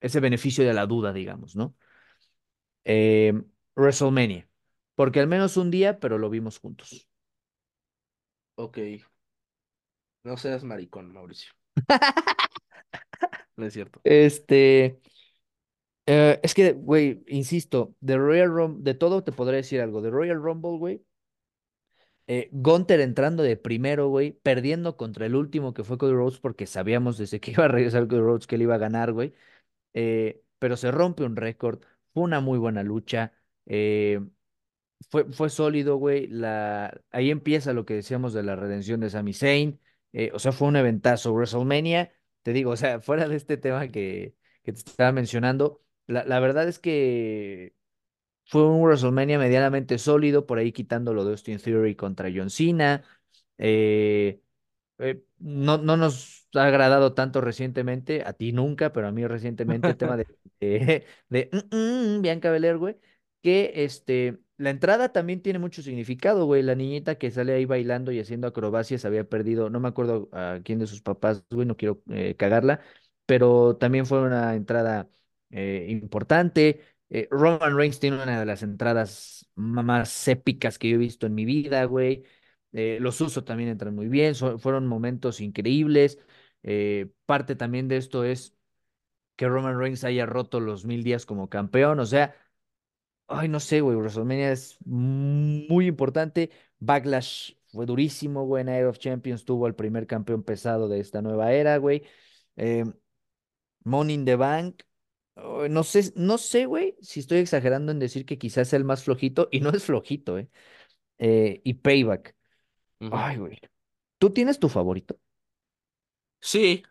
ese beneficio de la duda, digamos, ¿no? WrestleMania, porque al menos un día, pero lo vimos juntos. Ok. No seas maricón, Mauricio. No es cierto. Este, eh, es que, güey, insisto, de Royal Rumble, de todo te podré decir algo. De Royal Rumble, güey, eh, Gunther entrando de primero, güey, perdiendo contra el último que fue Cody Rhodes, porque sabíamos desde que iba a regresar Cody Rhodes que él iba a ganar, güey. eh, pero se rompe un récord, fue una muy buena lucha, eh, fue, fue sólido, güey. La... Ahí empieza lo que decíamos de la redención de Sami Zayn. eh, o sea, fue un eventazo. WrestleMania, te digo, o sea, fuera de este tema que, que te estaba mencionando, la, la verdad es que fue un WrestleMania medianamente sólido, por ahí quitando lo de Austin Theory contra John Cena. Eh, eh, no, no nos ha agradado tanto recientemente, a ti nunca, pero a mí recientemente el tema de, de, de, mm, mm, Bianca Belair, güey, que este, la entrada también tiene mucho significado, güey. La niñita que sale ahí bailando y haciendo acrobacias había perdido, no me acuerdo a quién de sus papás, güey, no quiero eh, cagarla, pero también fue una entrada eh, importante. Eh, Roman Reigns tiene una de las entradas más épicas que yo he visto en mi vida, güey. Los usos también entran muy bien, fueron momentos increíbles. Parte también de esto es que Roman Reigns haya roto los mil días como campeón. O sea, ay, no sé, güey, WrestleMania es muy importante. Backlash fue durísimo, güey. Night of Champions tuvo el primer campeón pesado de esta nueva era, güey. Eh, Money in the Bank. oh, no sé, no sé, güey, si estoy exagerando en decir que quizás sea el más flojito, y no es flojito, ¿eh? Eh, y Payback. Ay, güey. ¿Tú tienes tu favorito? Sí,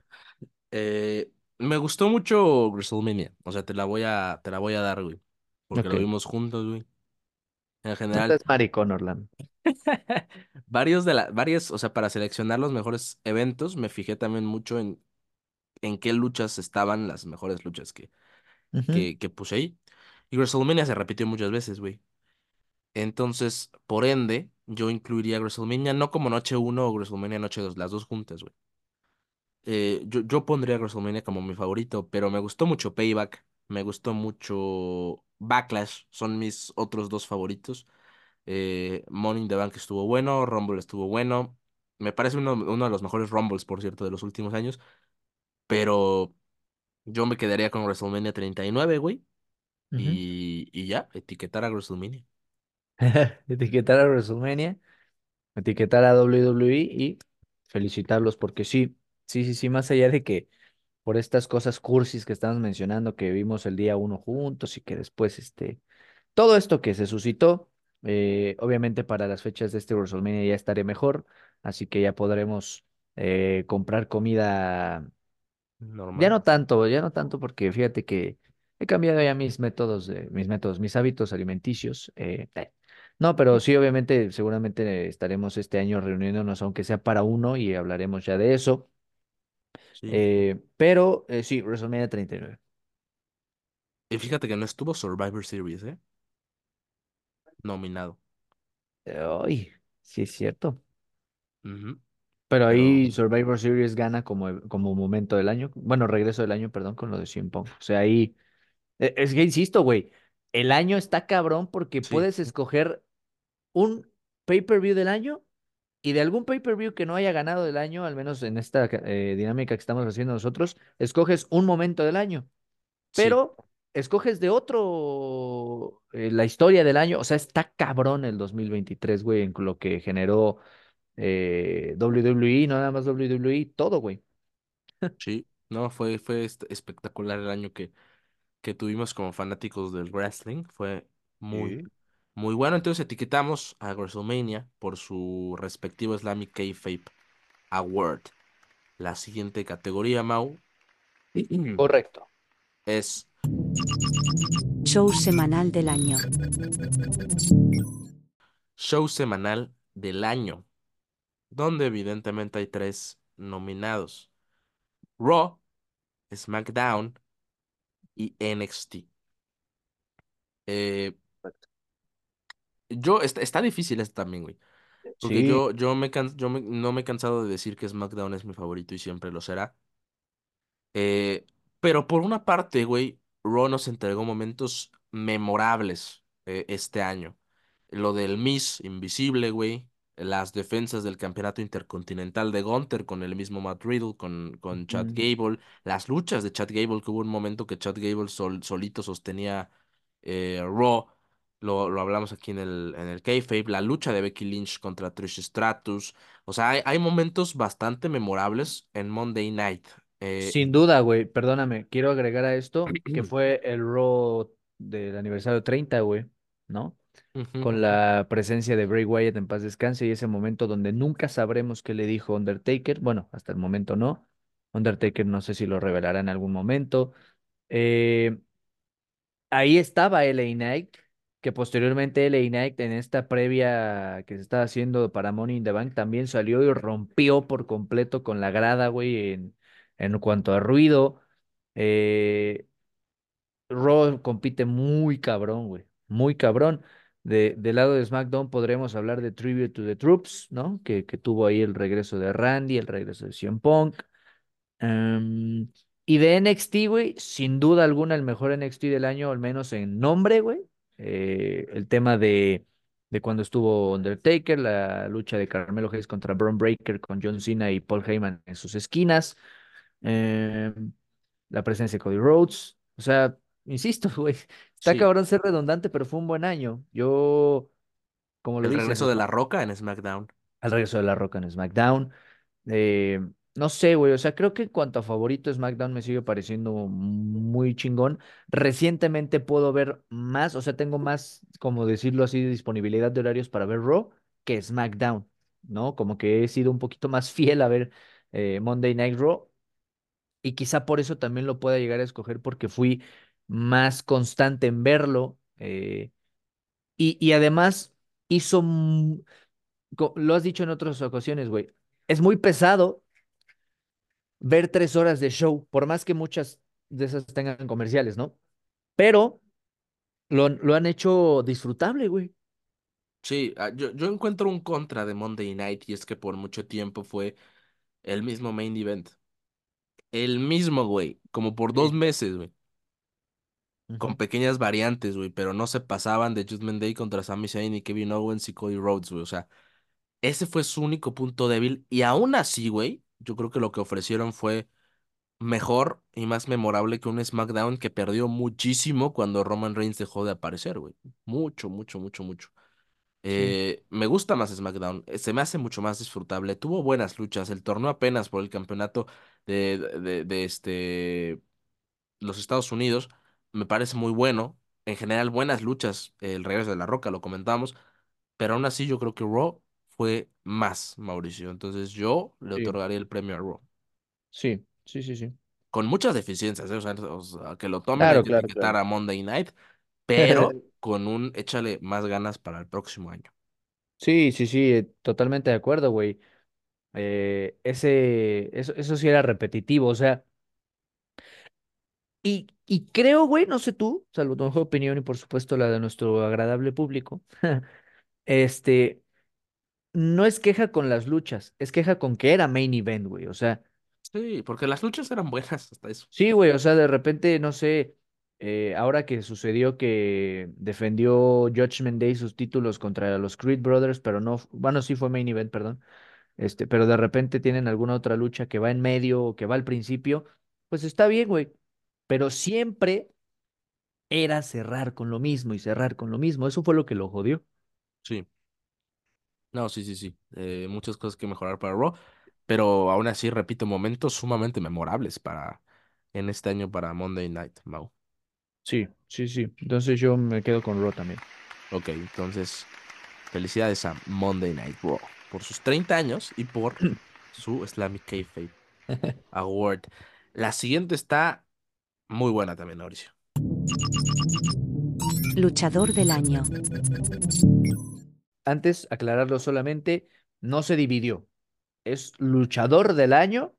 eh, me gustó mucho WrestleMania. O sea, te la voy a, te la voy a dar, güey. Porque Ok. lo vimos juntos, güey. En general, seas maricón, Orlando. varios de las, varias, o sea, para seleccionar los mejores eventos, me fijé también mucho en, en qué luchas estaban las mejores luchas que, que, que puse ahí. Y WrestleMania se repitió muchas veces, güey. Entonces, por ende, yo incluiría WrestleMania no como noche uno o WrestleMania noche 2, las dos juntas, güey. Eh, yo, yo pondría WrestleMania como mi favorito, pero me gustó mucho Payback, me gustó mucho Backlash, son mis otros dos favoritos. Eh, Money in the Bank estuvo bueno, Rumble estuvo bueno. Me parece uno, uno de los mejores Rumbles, por cierto, de los últimos años, pero yo me quedaría con WrestleMania 39, güey, y, y ya, etiquetar a WrestleMania. Etiquetar a WrestleMania, etiquetar a WWE y felicitarlos porque sí, sí, sí, sí, más allá de que por estas cosas cursis que estamos mencionando, que vimos el día uno juntos y que después, este, todo esto que se suscitó, eh, obviamente para las fechas de este WrestleMania ya estaré mejor, así que ya podremos eh, comprar comida Ya Normal. no tanto, ya no tanto porque fíjate que he cambiado ya mis métodos, de, mis métodos, mis hábitos alimenticios. eh, eh. No, pero sí, obviamente, seguramente estaremos este año reuniéndonos, aunque sea para uno, y hablaremos ya de eso. Sí. eh, pero eh, sí, WrestleMania 39. Y fíjate que no estuvo Survivor Series, ¿eh? Nominado. Ay, sí es cierto. Ujú, Pero Pero ahí Survivor Series gana como, e- como momento del año, bueno, regreso del año, perdón, con lo de CM Punk. O sea, ahí, e- es que insisto, güey, el año está cabrón porque sí, puedes escoger un pay-per-view del año y de algún pay-per-view que no haya ganado del año, al menos en esta eh, dinámica que estamos haciendo nosotros, escoges un momento del año, sí, pero escoges de otro eh, la historia del año. O sea, está cabrón el 2023, güey, en lo que generó eh, WWE, no nada más WWE, todo, güey. sí. No, fue, fue espectacular el año que, que tuvimos como fanáticos del wrestling. Fue muy, Sí. Muy bueno. Entonces etiquetamos a WrestleMania por su respectivo Islamic Kayfabe Award. La siguiente categoría, Mau, Correcto. es Show semanal del año. Show semanal del año, donde evidentemente hay tres nominados. Raw, SmackDown y NXT. Eh, yo, está, está difícil esto también, güey. Porque Sí, yo, yo, me can- yo me- no me he cansado de decir que SmackDown es mi favorito y siempre lo será. Eh, pero por una parte, güey, Raw nos entregó momentos memorables eh, este año. Lo del Miss Invisible, güey. Las defensas del campeonato intercontinental de Gunther con el mismo Matt Riddle, con, con Chad Gable. Las luchas de Chad Gable, que hubo un momento que Chad Gable sol- solito sostenía eh, Raw. Lo, lo hablamos aquí en el, en el Kayfabe. La lucha de Becky Lynch contra Trish Stratus. O sea, hay, hay momentos bastante memorables en Monday Night. Eh, sin duda, güey, perdóname, quiero agregar a esto que fue el Raw del aniversario 30, güey, ¿no? Con la presencia de Bray Wyatt en paz descanse y ese momento donde nunca sabremos qué le dijo Undertaker, bueno, hasta el momento no. Undertaker no sé si lo revelará en algún momento. Eh, ahí estaba LA Knight, que posteriormente LA Knight en esta previa que se estaba haciendo para Money in the Bank también salió y rompió por completo con la grada, güey, en, en cuanto a ruido. Eh, Raw compite muy cabrón, güey, muy cabrón. De, del lado de SmackDown podremos hablar de Tribute to the Troops, ¿no? Que, que tuvo ahí el regreso de Randy, el regreso de CM Punk. Em, y de NXT, güey, sin duda alguna el mejor NXT del año, al menos en nombre, güey. Eh, el tema de, de cuando estuvo Undertaker, la lucha de Carmelo Hayes contra Braun Breaker con John Cena y Paul Heyman en sus esquinas. em, la presencia de Cody Rhodes. O sea, insisto, güey, está Sí, cabrón ser redundante, pero fue un buen año. Yo, como lo el dices, regreso de La. Roca en SmackDown. Al regreso de La Roca en SmackDown. Eh, no sé, güey, o sea, creo que en cuanto a favorito, SmackDown me sigue pareciendo muy chingón. Recientemente puedo ver más, o sea, tengo más, como decirlo así, disponibilidad de horarios para ver Raw que SmackDown, ¿no? Como que he sido un poquito más fiel a ver eh, Monday Night Raw y quizá por eso también lo pueda llegar a escoger porque fui más constante en verlo eh, y, y además hizo, lo has dicho en otras ocasiones, güey, es muy pesado ver tres horas de show, por más que muchas de esas tengan comerciales, ¿no? Pero lo, lo han hecho disfrutable, güey. Sí, ah, yo, yo encuentro un contra de Monday Night y es que por mucho tiempo fue el mismo main event. El mismo, güey, como por dos Sí. meses, güey. Con pequeñas variantes, güey, pero no se pasaban de Judgment Day contra Sami Zayn y Kevin Owens y Cody Rhodes, güey. O sea, ese fue su único punto débil y aún así, güey, yo creo que lo que ofrecieron fue mejor y más memorable que un SmackDown que perdió muchísimo cuando Roman Reigns dejó de aparecer, güey. Mucho, mucho, mucho, mucho. Sí, Eh, me gusta más SmackDown, eh, se me hace mucho más disfrutable. Tuvo buenas luchas, el torneo apenas por el campeonato de, de, de este, los Estados Unidos me parece muy bueno. En general, buenas luchas, el regreso de La Roca, lo comentamos, pero aún así yo creo que Raw fue más, Mauricio. Entonces yo le sí, otorgaría el premio a Raw. sí, sí, sí, sí. Con muchas deficiencias, ¿eh? O sea, o sea, que lo tomen, hay Claro, que claro, a Monday Night, pero con un échale más ganas para el próximo año. Sí, sí, sí, eh, totalmente de acuerdo, güey. Eh, ese, eso, eso sí era repetitivo, o sea, y, y creo, güey, no sé tú, salvo tu mejor opinión y por supuesto la de nuestro agradable público, este, no es queja con las luchas, es queja con que era main event, güey, o sea, Sí, porque las luchas eran buenas hasta eso. sí, güey, o sea, de repente, no sé, eh, ahora que sucedió que defendió Judgment Day sus títulos contra los Creed Brothers, pero no, bueno, sí fue main event, perdón, este, pero de repente tienen alguna otra lucha que va en medio o que va al principio, pues está bien, güey, pero siempre era cerrar con lo mismo y cerrar con lo mismo, eso fue lo que lo jodió. Sí. No, sí, sí, sí. Eh, muchas cosas que mejorar para Raw, pero aún así, repito, momentos sumamente memorables para en este año para Monday Night, Mau. Sí, sí, sí, entonces yo me quedo con Raw también. Ok, entonces, felicidades a Monday Night Raw por sus 30 años y por su Islamic Kayfabe Award. La siguiente está muy buena también, Mauricio. Luchador del año. Antes, aclararlo solamente, no se dividió. Es luchador del año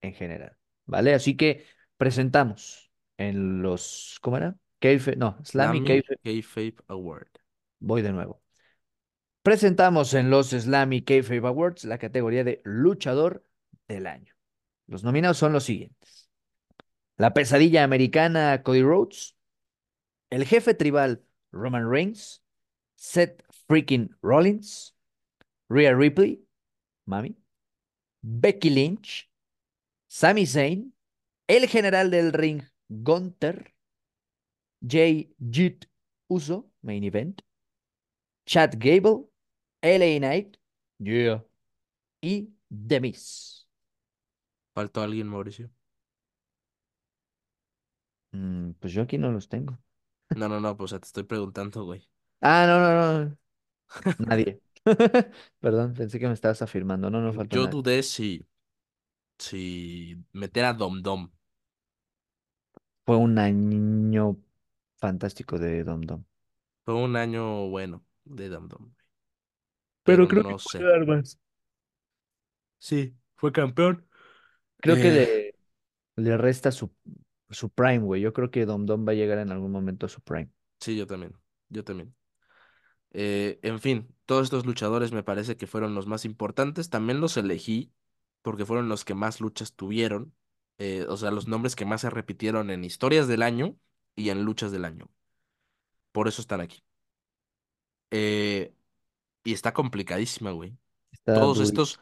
en general, ¿vale? Así que presentamos en los, ¿cómo era? Kayfabe- no, Slammy Kayfabe Award. voy de nuevo. Presentamos en los Slammy Kayfabe Awards la categoría de luchador del año. Los nominados son los siguientes. La pesadilla americana Cody Rhodes, el jefe tribal Roman Reigns, Seth freaking Rollins, Rhea Ripley, mami, Becky Lynch, Sami Zayn, el general del ring Gunther, Jay Jit Uso, main event, Chad Gable, LA Knight, yeah, y The Miz. ¿Faltó alguien, Mauricio? Mm, pues yo aquí no los tengo. No, no, no, pues o sea, te estoy preguntando, güey. Ah, no, no, no. Nadie. Perdón, pensé que me estabas afirmando. No, no faltó Yo nadie. dudé si, si meter a Dom Dom. Fue un año fantástico de Dom Dom. Fue un año bueno de Dom Dom, güey. Pero Pero creo que no sé. puede dar más. Sí, fue campeón. Creo que Eh, le, le resta su, su prime, güey. Yo creo que Dom Dom va a llegar en algún momento a su prime. sí, yo también. Yo también. Eh, en fin, todos estos luchadores me parece que fueron los más importantes. También los elegí porque fueron los que más luchas tuvieron. eh, o sea, los nombres que más se repitieron en historias del año y en luchas del año. Por eso están aquí. Eh, y está complicadísima, güey. Está Todos durísimo. estos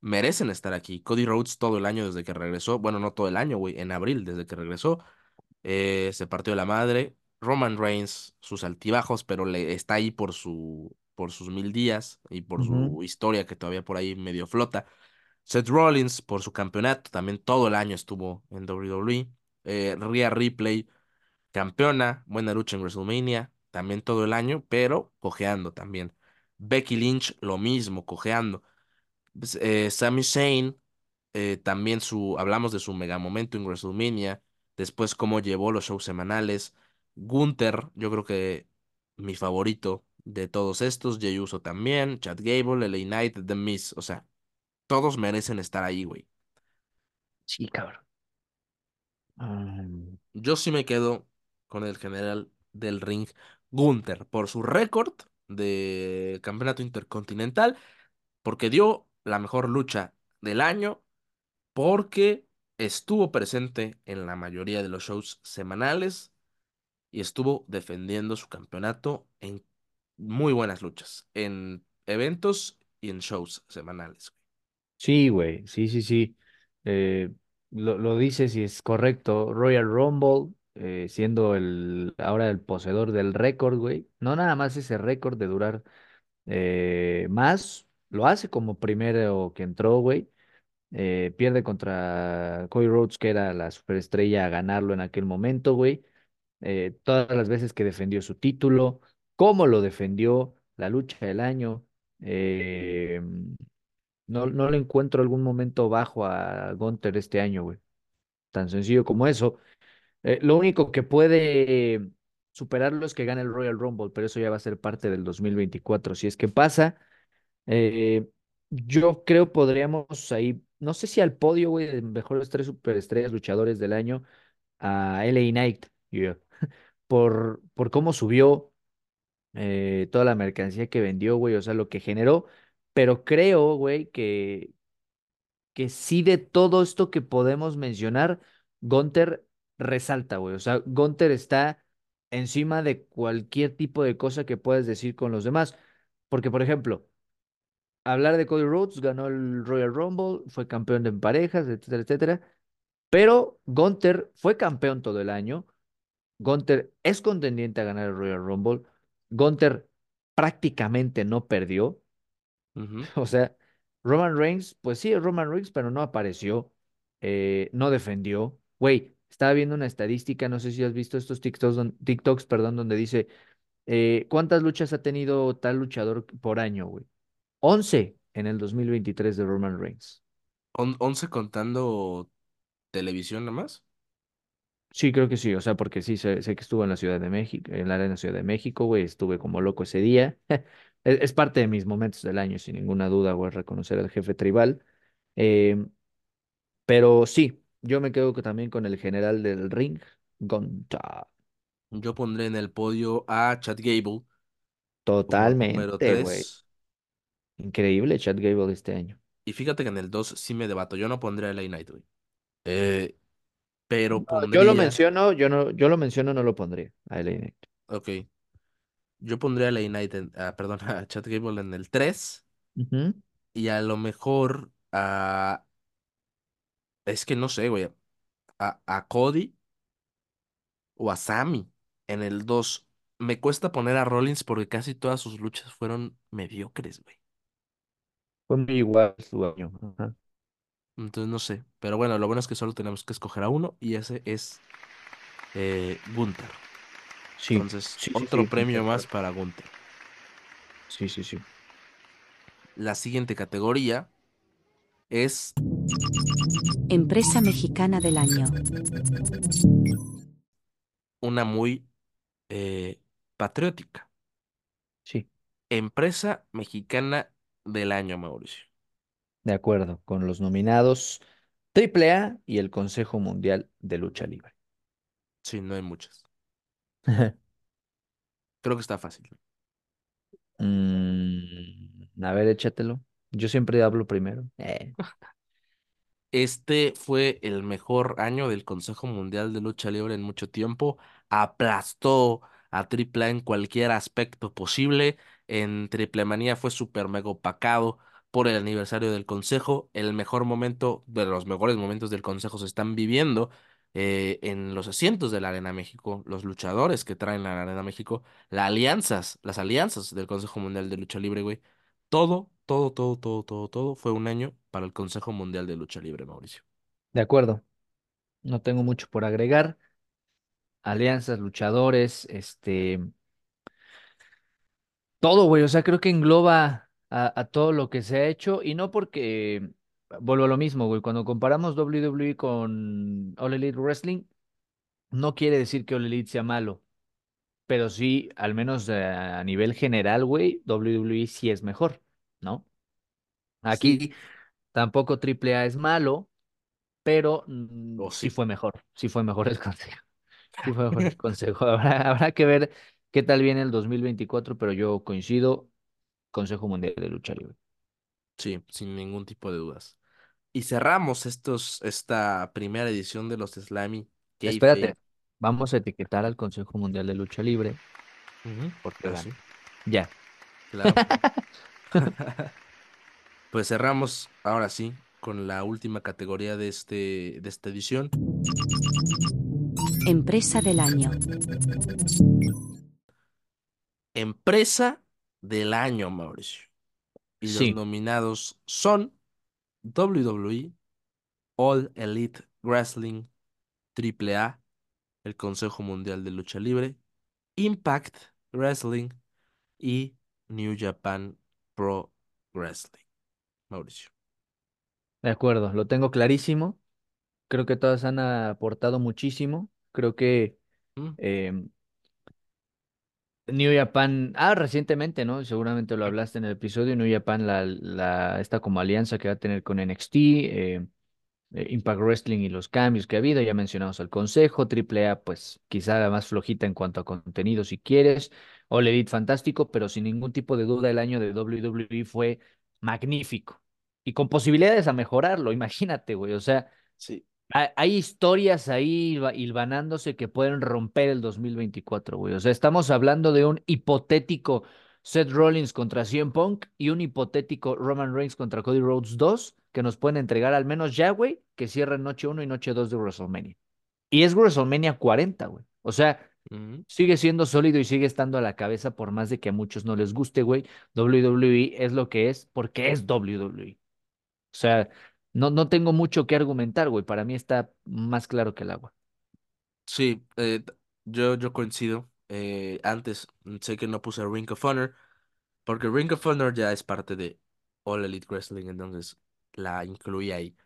merecen estar aquí. Cody Rhodes todo el año desde que regresó. Bueno, no todo el año, güey. En abril, desde que regresó. eh, se partió la madre. Roman Reigns, sus altibajos, pero le está ahí por su, por sus mil días y por su historia que todavía por ahí medio flota. Seth Rollins por su campeonato, también todo el año estuvo en WWE. Eh, Rhea Ripley, campeona, buena lucha en WrestleMania, también todo el año, pero cojeando también. Becky Lynch, lo mismo, cojeando. Eh, Sami Zayn, eh, también su, hablamos de su mega momento en WrestleMania, después cómo llevó los shows semanales. Gunther, yo creo que mi favorito de todos estos, Jey Uso también, Chad Gable, LA Knight, The Miz, o sea, todos merecen estar ahí, güey. Sí, cabrón. Um, Yo sí me quedo con el general del ring, Gunther, por su récord de campeonato intercontinental, porque dio la mejor lucha del año porque estuvo presente en la mayoría de los shows semanales y estuvo defendiendo su campeonato en muy buenas luchas, en eventos y en shows semanales. sí, güey. Sí, sí, sí. Eh, lo, lo dices y es correcto. Royal Rumble, eh, siendo el ahora el poseedor del récord, güey. No nada más ese récord de durar eh, más, lo hace como primero que entró, güey. Eh, pierde contra Cody Rhodes, que era la superestrella, a ganarlo en aquel momento, güey. Eh, todas las veces que defendió su título, cómo lo defendió, la lucha del año. eh, no, no le encuentro algún momento bajo a Gunther este año, güey. Tan sencillo como eso. Eh, lo único que puede superarlo es que gane el Royal Rumble, pero eso ya va a ser parte del 2024. Si es que pasa, eh, yo creo podríamos ahí, no sé si al podio, güey, mejores tres superestrellas luchadores del año, a LA Knight, por, por cómo subió eh, toda la mercancía que vendió, güey, o sea, lo que generó, pero creo, güey, que, que sí de todo esto que podemos mencionar, Gunther resalta, güey, o sea, Gunther está encima de cualquier tipo de cosa que puedas decir con los demás, porque, por ejemplo, hablar de Cody Rhodes, ganó el Royal Rumble, fue campeón en parejas, etcétera, etcétera. Pero Gunther fue campeón todo el año. Gunther es contendiente a ganar el Royal Rumble. Gunther prácticamente no perdió. O sea, Roman Reigns, pues sí, Roman Reigns, pero no apareció, eh, no defendió. Güey, estaba viendo una estadística, no sé si has visto estos TikToks, don- TikToks, perdón, donde dice, eh, ¿cuántas luchas ha tenido tal luchador por año, güey? 11 en el 2023 de Roman Reigns. On- once contando televisión nada más. Sí, creo que sí, o sea, porque sí, sé, sé que estuvo en la Ciudad de México, en la Arena Ciudad de México, güey, estuve como loco ese día. Es, es parte de mis momentos del año, sin ninguna duda, güey, reconocer al jefe tribal. Eh, pero sí, yo me quedo también con el general del ring, Gonta. Yo pondré en el podio a Chad Gable Totalmente, güey. 3. Increíble Chad Gable este año. Y fíjate que en el 2 sí me debato. Yo no pondría a LA Knight, güey. Eh, pero No, yo lo menciono, yo no, yo lo menciono, no lo pondría a LA Knight. Ok. Yo pondría a LA Knight, en- ah, perdón, a Chad Gable en el 3. Ujú. Y a lo mejor a. Es que no sé, güey. A, a Cody o a Sammy en el 2. Me cuesta poner a Rollins porque casi todas sus luchas fueron mediocres, güey. Fue muy igual su año. Ajá. Entonces no sé. Pero bueno, lo bueno es que solo tenemos que escoger a uno y ese es eh, Gunther. Sí, Entonces, sí, sí, otro sí, premio más para Gunther. Sí, sí, sí. La siguiente categoría es Empresa mexicana del año. una muy eh, patriótica. Sí, Empresa mexicana del año, Mauricio. De acuerdo, con los nominados AAA y el Consejo Mundial de Lucha Libre. Sí, no hay muchas. Creo que está fácil. Mm, a ver, échatelo. Yo siempre hablo primero. Eh, Este fue el mejor año del Consejo Mundial de Lucha Libre en mucho tiempo. Aplastó a Triple A en cualquier aspecto posible. En Triple Manía fue súper mega opacado por el aniversario del Consejo. El mejor momento, de los mejores momentos del Consejo se están viviendo eh, en los asientos de la Arena México, los luchadores que traen la Arena México, las alianzas, las alianzas del Consejo Mundial de Lucha Libre, güey. Todo, todo, todo, todo, todo, todo fue un año para el Consejo Mundial de Lucha Libre, Mauricio. de acuerdo, no tengo mucho por agregar. Alianzas, luchadores, este, todo, güey. O sea, creo que engloba a, a todo lo que se ha hecho y no porque, vuelvo a lo mismo, güey. Cuando comparamos WWE con All Elite Wrestling, no quiere decir que All Elite sea malo. Pero sí, al menos eh, a nivel general, güey, WWE sí es mejor, ¿no? Sí, Aquí tampoco AAA es malo, pero mm, o sí sí. fue mejor, sí fue mejor el consejo, sí fue mejor el consejo. Habrá, habrá que ver qué tal viene el 2024, pero yo coincido, Consejo Mundial de Lucha Libre. Sí, sin ningún tipo de dudas. Y cerramos estos, esta primera edición de los Slammy. Espérate, vamos a etiquetar al Consejo Mundial de Lucha Libre porque Ah, sí. Ya. claro. Pues cerramos ahora sí con la última categoría de este, de esta edición. Empresa del año. Empresa del año, Mauricio. Y los nominados son WWE, All Elite Wrestling, AAA, el Consejo Mundial de Lucha Libre, Impact Wrestling y New Japan Pro Wrestling. Mauricio. de acuerdo, lo tengo clarísimo. Creo que todas han aportado muchísimo. Creo que Mm, em, New Japan, ah, recientemente, ¿no? Seguramente lo hablaste en el episodio, New Japan, la, la, esta como alianza que va a tener con NXT, eh, eh, Impact Wrestling y los cambios que ha habido, ya mencionamos al Consejo, AAA, pues quizá la más flojita en cuanto a contenido si quieres, All Elite fantástico, pero sin ningún tipo de duda el año de WWE fue magnífico y con posibilidades a mejorarlo, imagínate, güey, o sea... Sí. Ha- Hay historias ahí hilva- hilvanándose que pueden romper el 2024, güey. O sea, estamos hablando de un hipotético Seth Rollins contra CM Punk y un hipotético Roman Reigns contra Cody Rhodes 2 que nos pueden entregar al menos ya, güey, que cierren noche uno y noche 2 de WrestleMania. Y es WrestleMania 40, güey. O sea, sigue siendo sólido y sigue estando a la cabeza por más de que a muchos no les guste, güey. WWE es lo que es porque es WWE. O sea, no, no tengo mucho que argumentar, güey. Para mí está más claro que el agua. Sí, eh, yo, yo coincido. Eh, antes mm, sé que no puse Ring of Honor, porque Ring of Honor ya es parte de All Elite Wrestling, entonces la incluí ahí.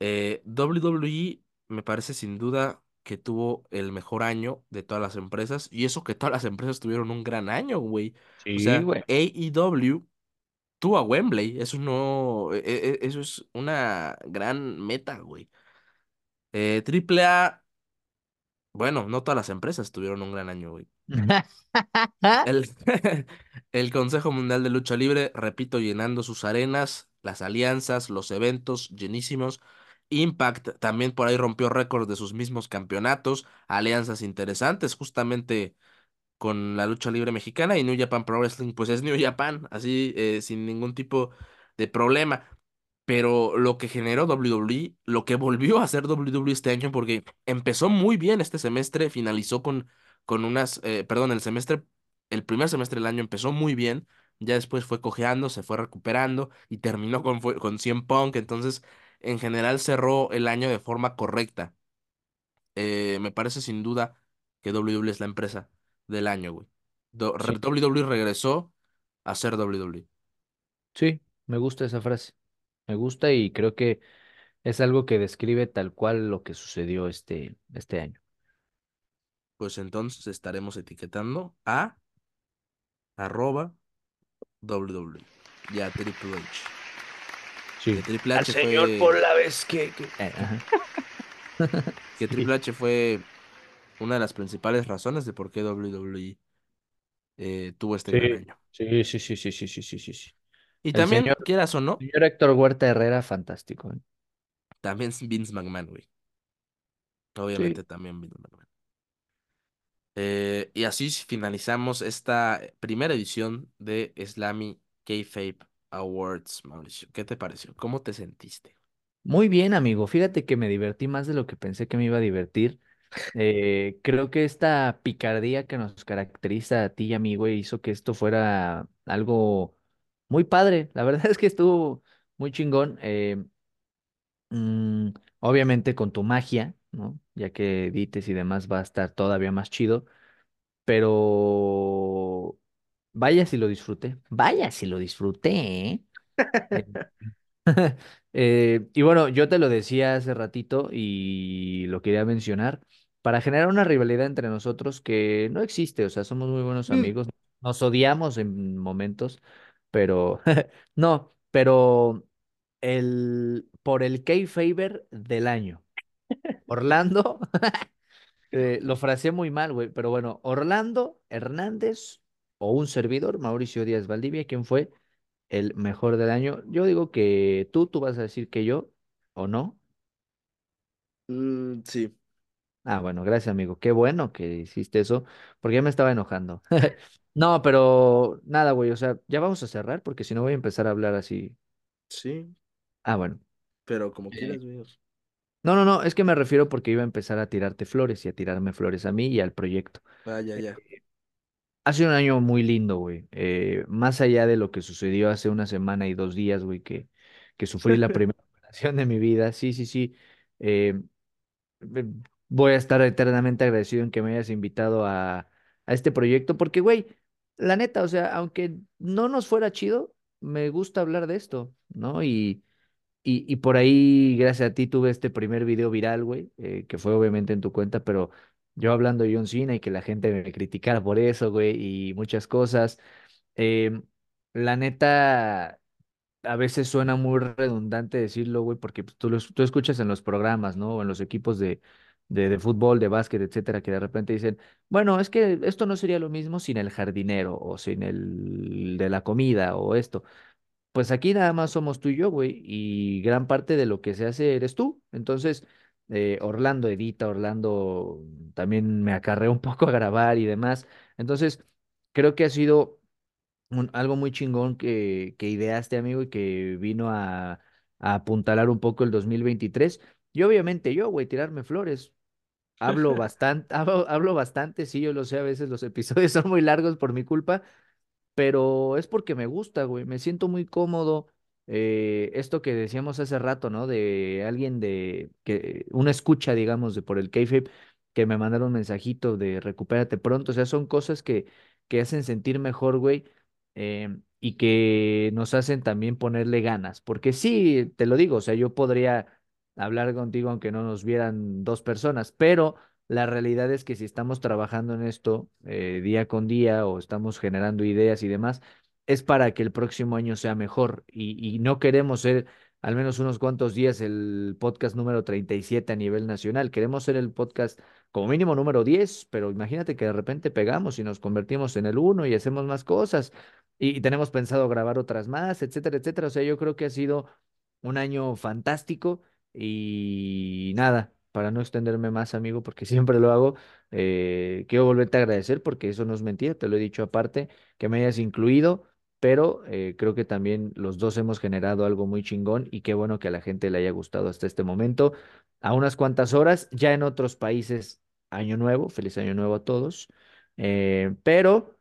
Eh, WWE me parece sin duda que tuvo el mejor año de todas las empresas. Y eso que todas las empresas tuvieron un gran año, güey. O Sí, sea, güey. AEW tuvo a Wembley. Eso no, e- e- eso es una gran meta, güey. Eh, Triple A, bueno, no todas las empresas tuvieron un gran año, güey. El, el Consejo Mundial de Lucha Libre, repito, llenando sus arenas, las alianzas, los eventos llenísimos. Impact también por ahí rompió récords de sus mismos campeonatos, alianzas interesantes, justamente con la lucha libre mexicana y New Japan Pro Wrestling, pues es New Japan, así eh, sin ningún tipo de problema. Pero lo que generó WWE, lo que volvió a hacer WWE este año, porque empezó muy bien este semestre, finalizó con, con unas, eh, perdón, el semestre, el primer semestre del año empezó muy bien, ya después fue cojeando, se fue recuperando y terminó con, con CM Punk, entonces en general cerró el año de forma correcta. Eh, me parece sin duda que WWE es la empresa del año, güey. Do- Sí, WWE regresó a ser WWE. sí, me gusta esa frase. Me gusta y creo que es algo que describe tal cual lo que sucedió este, este año. Pues entonces estaremos etiquetando a arroba WWE y a Triple H. Que Sí. Triple Al H señor fue, por la vez que... que- Eh, que Triple H fue una de las principales razones de por qué WWE eh, tuvo este gran sí, año. sí, sí, sí, sí, sí, sí, sí, sí. Y El también, señor, quieras o no, señor Héctor Huerta Herrera, fantástico. ¿eh? también Vince McMahon, güey. Sí, Obviamente también Vince McMahon. Eh, y así finalizamos esta primera edición de Slammy Kayfabe Awards, Mauricio. ¿Qué te pareció? ¿Cómo te sentiste? muy bien, amigo. Fíjate que me divertí más de lo que pensé que me iba a divertir. Eh, creo que esta picardía que nos caracteriza a ti y a mí, güey, hizo que esto fuera algo muy padre. La verdad es que estuvo muy chingón. eh, mm, obviamente con tu magia, ¿no? Ya que edites y demás va a estar todavía más chido. Pero vaya si lo disfruté. Vaya si lo disfruté, ¿eh? Eh, Eh, y bueno, yo te lo decía hace ratito y lo quería mencionar, para generar una rivalidad entre nosotros que no existe, o sea, somos muy buenos Mm. amigos, nos odiamos en momentos, pero no, pero el por el K-Faber del año. Orlando, eh, lo fraseé muy mal, güey, pero bueno, Orlando Hernández o un servidor, Mauricio Díaz Valdivia, ¿quién fue? el mejor del año. Yo digo que tú, tú vas a decir que yo, ¿o no? Mm, sí, Ah, bueno, gracias, amigo. Qué bueno que hiciste eso, porque ya me estaba enojando. No, pero nada, güey, o sea, ya vamos a cerrar, porque si no voy a empezar a hablar así. sí, Ah, bueno. pero como Eh, quieras, güey. No, no, no, es que me refiero porque iba a empezar a tirarte flores y a tirarme flores a mí y al proyecto. Ah, ya, Eh, ya. Ha sido un año muy lindo, güey. Eh, más allá de lo que sucedió hace una semana y dos días, güey, que, que sufrí la primera operación de mi vida. Sí, sí, sí. Eh, eh, voy a estar eternamente agradecido en que me hayas invitado a, a este proyecto, porque, güey, la neta, o sea, aunque no nos fuera chido, me gusta hablar de esto, ¿no? Y, y, y por ahí, gracias a ti, tuve este primer video viral, güey, eh, que fue obviamente en tu cuenta, pero yo hablando de John Cena y que la gente me criticara por eso, güey, y muchas cosas. Em, la neta, a veces suena muy redundante decirlo, güey, porque pues, tú, lo, tú escuchas en los programas, ¿no? O en los equipos de, de, de fútbol, de básquet, etcétera, que de repente dicen, bueno, es que esto no sería lo mismo sin el jardinero o sin el de la comida o esto. Pues aquí nada más somos tú y yo, güey, y gran parte de lo que se hace eres tú. Entonces, eh, Orlando edita, Orlando también me acarrea un poco a grabar y demás. Entonces, creo que ha sido algo muy chingón que, que ideaste, amigo, y que vino a, a apuntalar un poco el 2023. Y obviamente yo, güey, tirarme flores. Hablo bastante, hablo, hablo bastante, sí, yo lo sé, a veces los episodios son muy largos por mi culpa, pero es porque me gusta, güey, me siento muy cómodo. eh, esto que decíamos hace rato, ¿no? De alguien de, que, una escucha, digamos, de por el kayfabe, que me mandaron un mensajito de recupérate pronto, o sea, son cosas que, que hacen sentir mejor, güey, em, y que nos hacen también ponerle ganas, porque sí, te lo digo, o sea, yo podría hablar contigo aunque no nos vieran dos personas, pero la realidad es que si estamos trabajando en esto eh, día con día o estamos generando ideas y demás, es para que el próximo año sea mejor y, y no queremos ser al menos unos cuantos días el podcast número 37 a nivel nacional. Queremos ser el podcast como mínimo número 10, pero imagínate que de repente pegamos y nos convertimos en el uno y hacemos más cosas y tenemos pensado grabar otras más, etcétera, etcétera. O sea, yo creo que ha sido un año fantástico y nada, para no extenderme más, amigo, porque siempre lo hago, eh, quiero volverte a agradecer porque eso no es mentira, te lo he dicho aparte, que me hayas incluido, pero eh, creo que también los dos hemos generado algo muy chingón y qué bueno que a la gente le haya gustado hasta este momento. A unas cuantas horas, ya en otros países, año nuevo, feliz año nuevo a todos, eh, pero...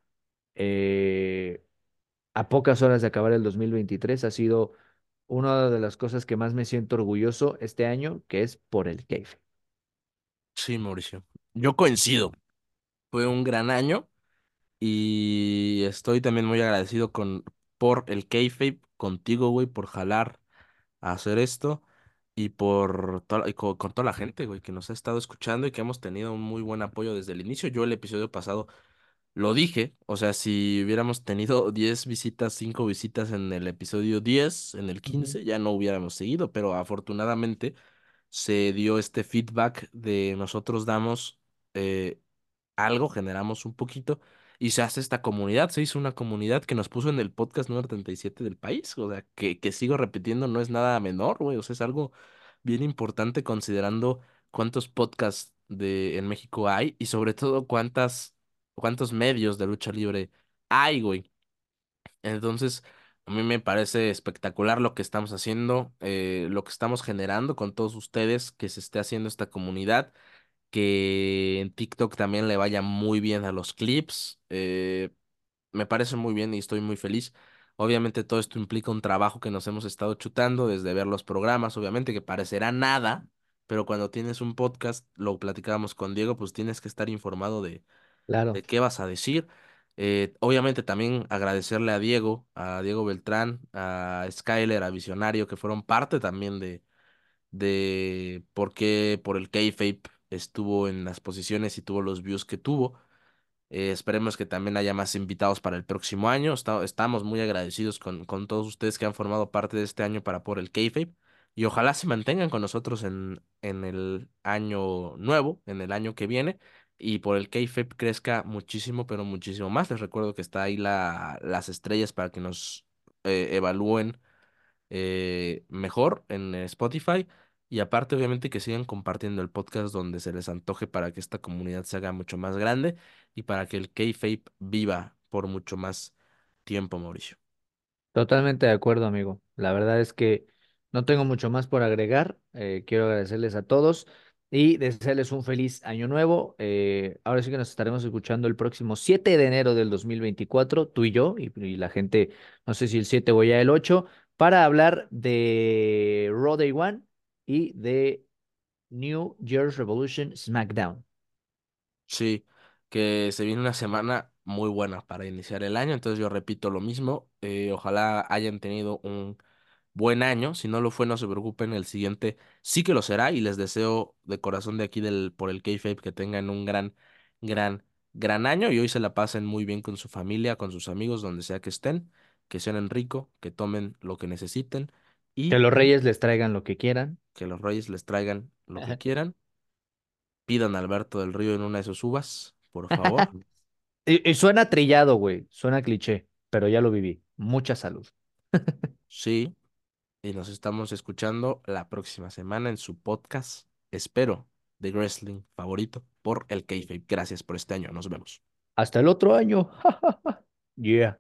a pocas horas de acabar el 2023 ha sido una de las cosas que más me siento orgulloso este año, que es por el Keife. Sí, Mauricio. Yo coincido. Fue un gran año y estoy también muy agradecido con por el kayfabe contigo, güey, por jalar a hacer esto y por toda, y co- con, toda la gente, güey, que nos ha estado escuchando y que hemos tenido un muy buen apoyo desde el inicio. Yo el episodio pasado lo dije, o sea, si hubiéramos tenido 10 visitas, 5 visitas en el episodio 10, en el Ujú. 15 ya no hubiéramos seguido, pero afortunadamente se dio este feedback de nosotros damos eh, algo, generamos un poquito y se hace esta comunidad, se hizo una comunidad que nos puso en el podcast número 37 del país, o sea, que, que sigo repitiendo, no es nada menor, güey, o sea, es algo bien importante considerando cuántos podcasts de, en México hay y sobre todo cuántas, cuántos medios de lucha libre hay, güey. Entonces, a mí me parece espectacular lo que estamos haciendo, eh, lo que estamos generando con todos ustedes, que se esté haciendo esta comunidad, que en TikTok también le vaya muy bien a los clips. eh, me parece muy bien y estoy muy feliz. Obviamente todo esto implica un trabajo que nos hemos estado chutando desde ver los programas, obviamente que parecerá nada, pero cuando tienes un podcast, lo platicábamos con Diego, pues tienes que estar informado de Claro, de qué vas a decir. Eh, obviamente también agradecerle a Diego, a Diego Beltrán, a Skyler, a Visionario, que fueron parte también de, de por qué por el kayfabe estuvo en las posiciones y tuvo los views que tuvo. Eh, esperemos que también haya más invitados para el próximo año. Esta- estamos muy agradecidos con, con todos ustedes que han formado parte de este año para por el Kayfabe. Y ojalá se mantengan con nosotros en, en el año nuevo, en el año que viene. Y por el Kayfabe crezca muchísimo, pero muchísimo más. Les recuerdo que está ahí la, las estrellas para que nos eh, evalúen eh, mejor en Spotify. Y aparte, obviamente, que sigan compartiendo el podcast donde se les antoje para que esta comunidad se haga mucho más grande y para que el Kayfabe viva por mucho más tiempo, Mauricio. totalmente de acuerdo, amigo. La verdad es que no tengo mucho más por agregar. eh, quiero agradecerles a todos y desearles un feliz año nuevo. eh, ahora sí que nos estaremos escuchando el próximo 7 de enero del 2024, tú y yo, y, la gente, no sé si el 7 o ya el 8, para hablar de Raw Day One y de New Year's Revolution SmackDown. Sí, que se viene una semana muy buena para iniciar el año, entonces yo repito lo mismo. eh, ojalá hayan tenido un buen año. Si no lo fue, no se preocupen, el siguiente sí que lo será y les deseo de corazón de aquí del por el Kayfabe que tengan un gran, gran, gran año y hoy se la pasen muy bien con su familia, con sus amigos, donde sea que estén, que sean rico, que tomen lo que necesiten Que y los reyes les traigan lo que quieran. que los reyes les traigan lo que quieran. Pidan a Alberto del Río en una de sus uvas, por favor. Y, y suena trillado, güey, suena cliché, pero ya lo viví. Mucha salud. Sí, y nos estamos escuchando la próxima semana en su podcast, espero, de wrestling favorito por el Kayfabe. Gracias por este año, nos vemos. Hasta el otro año. Yeah.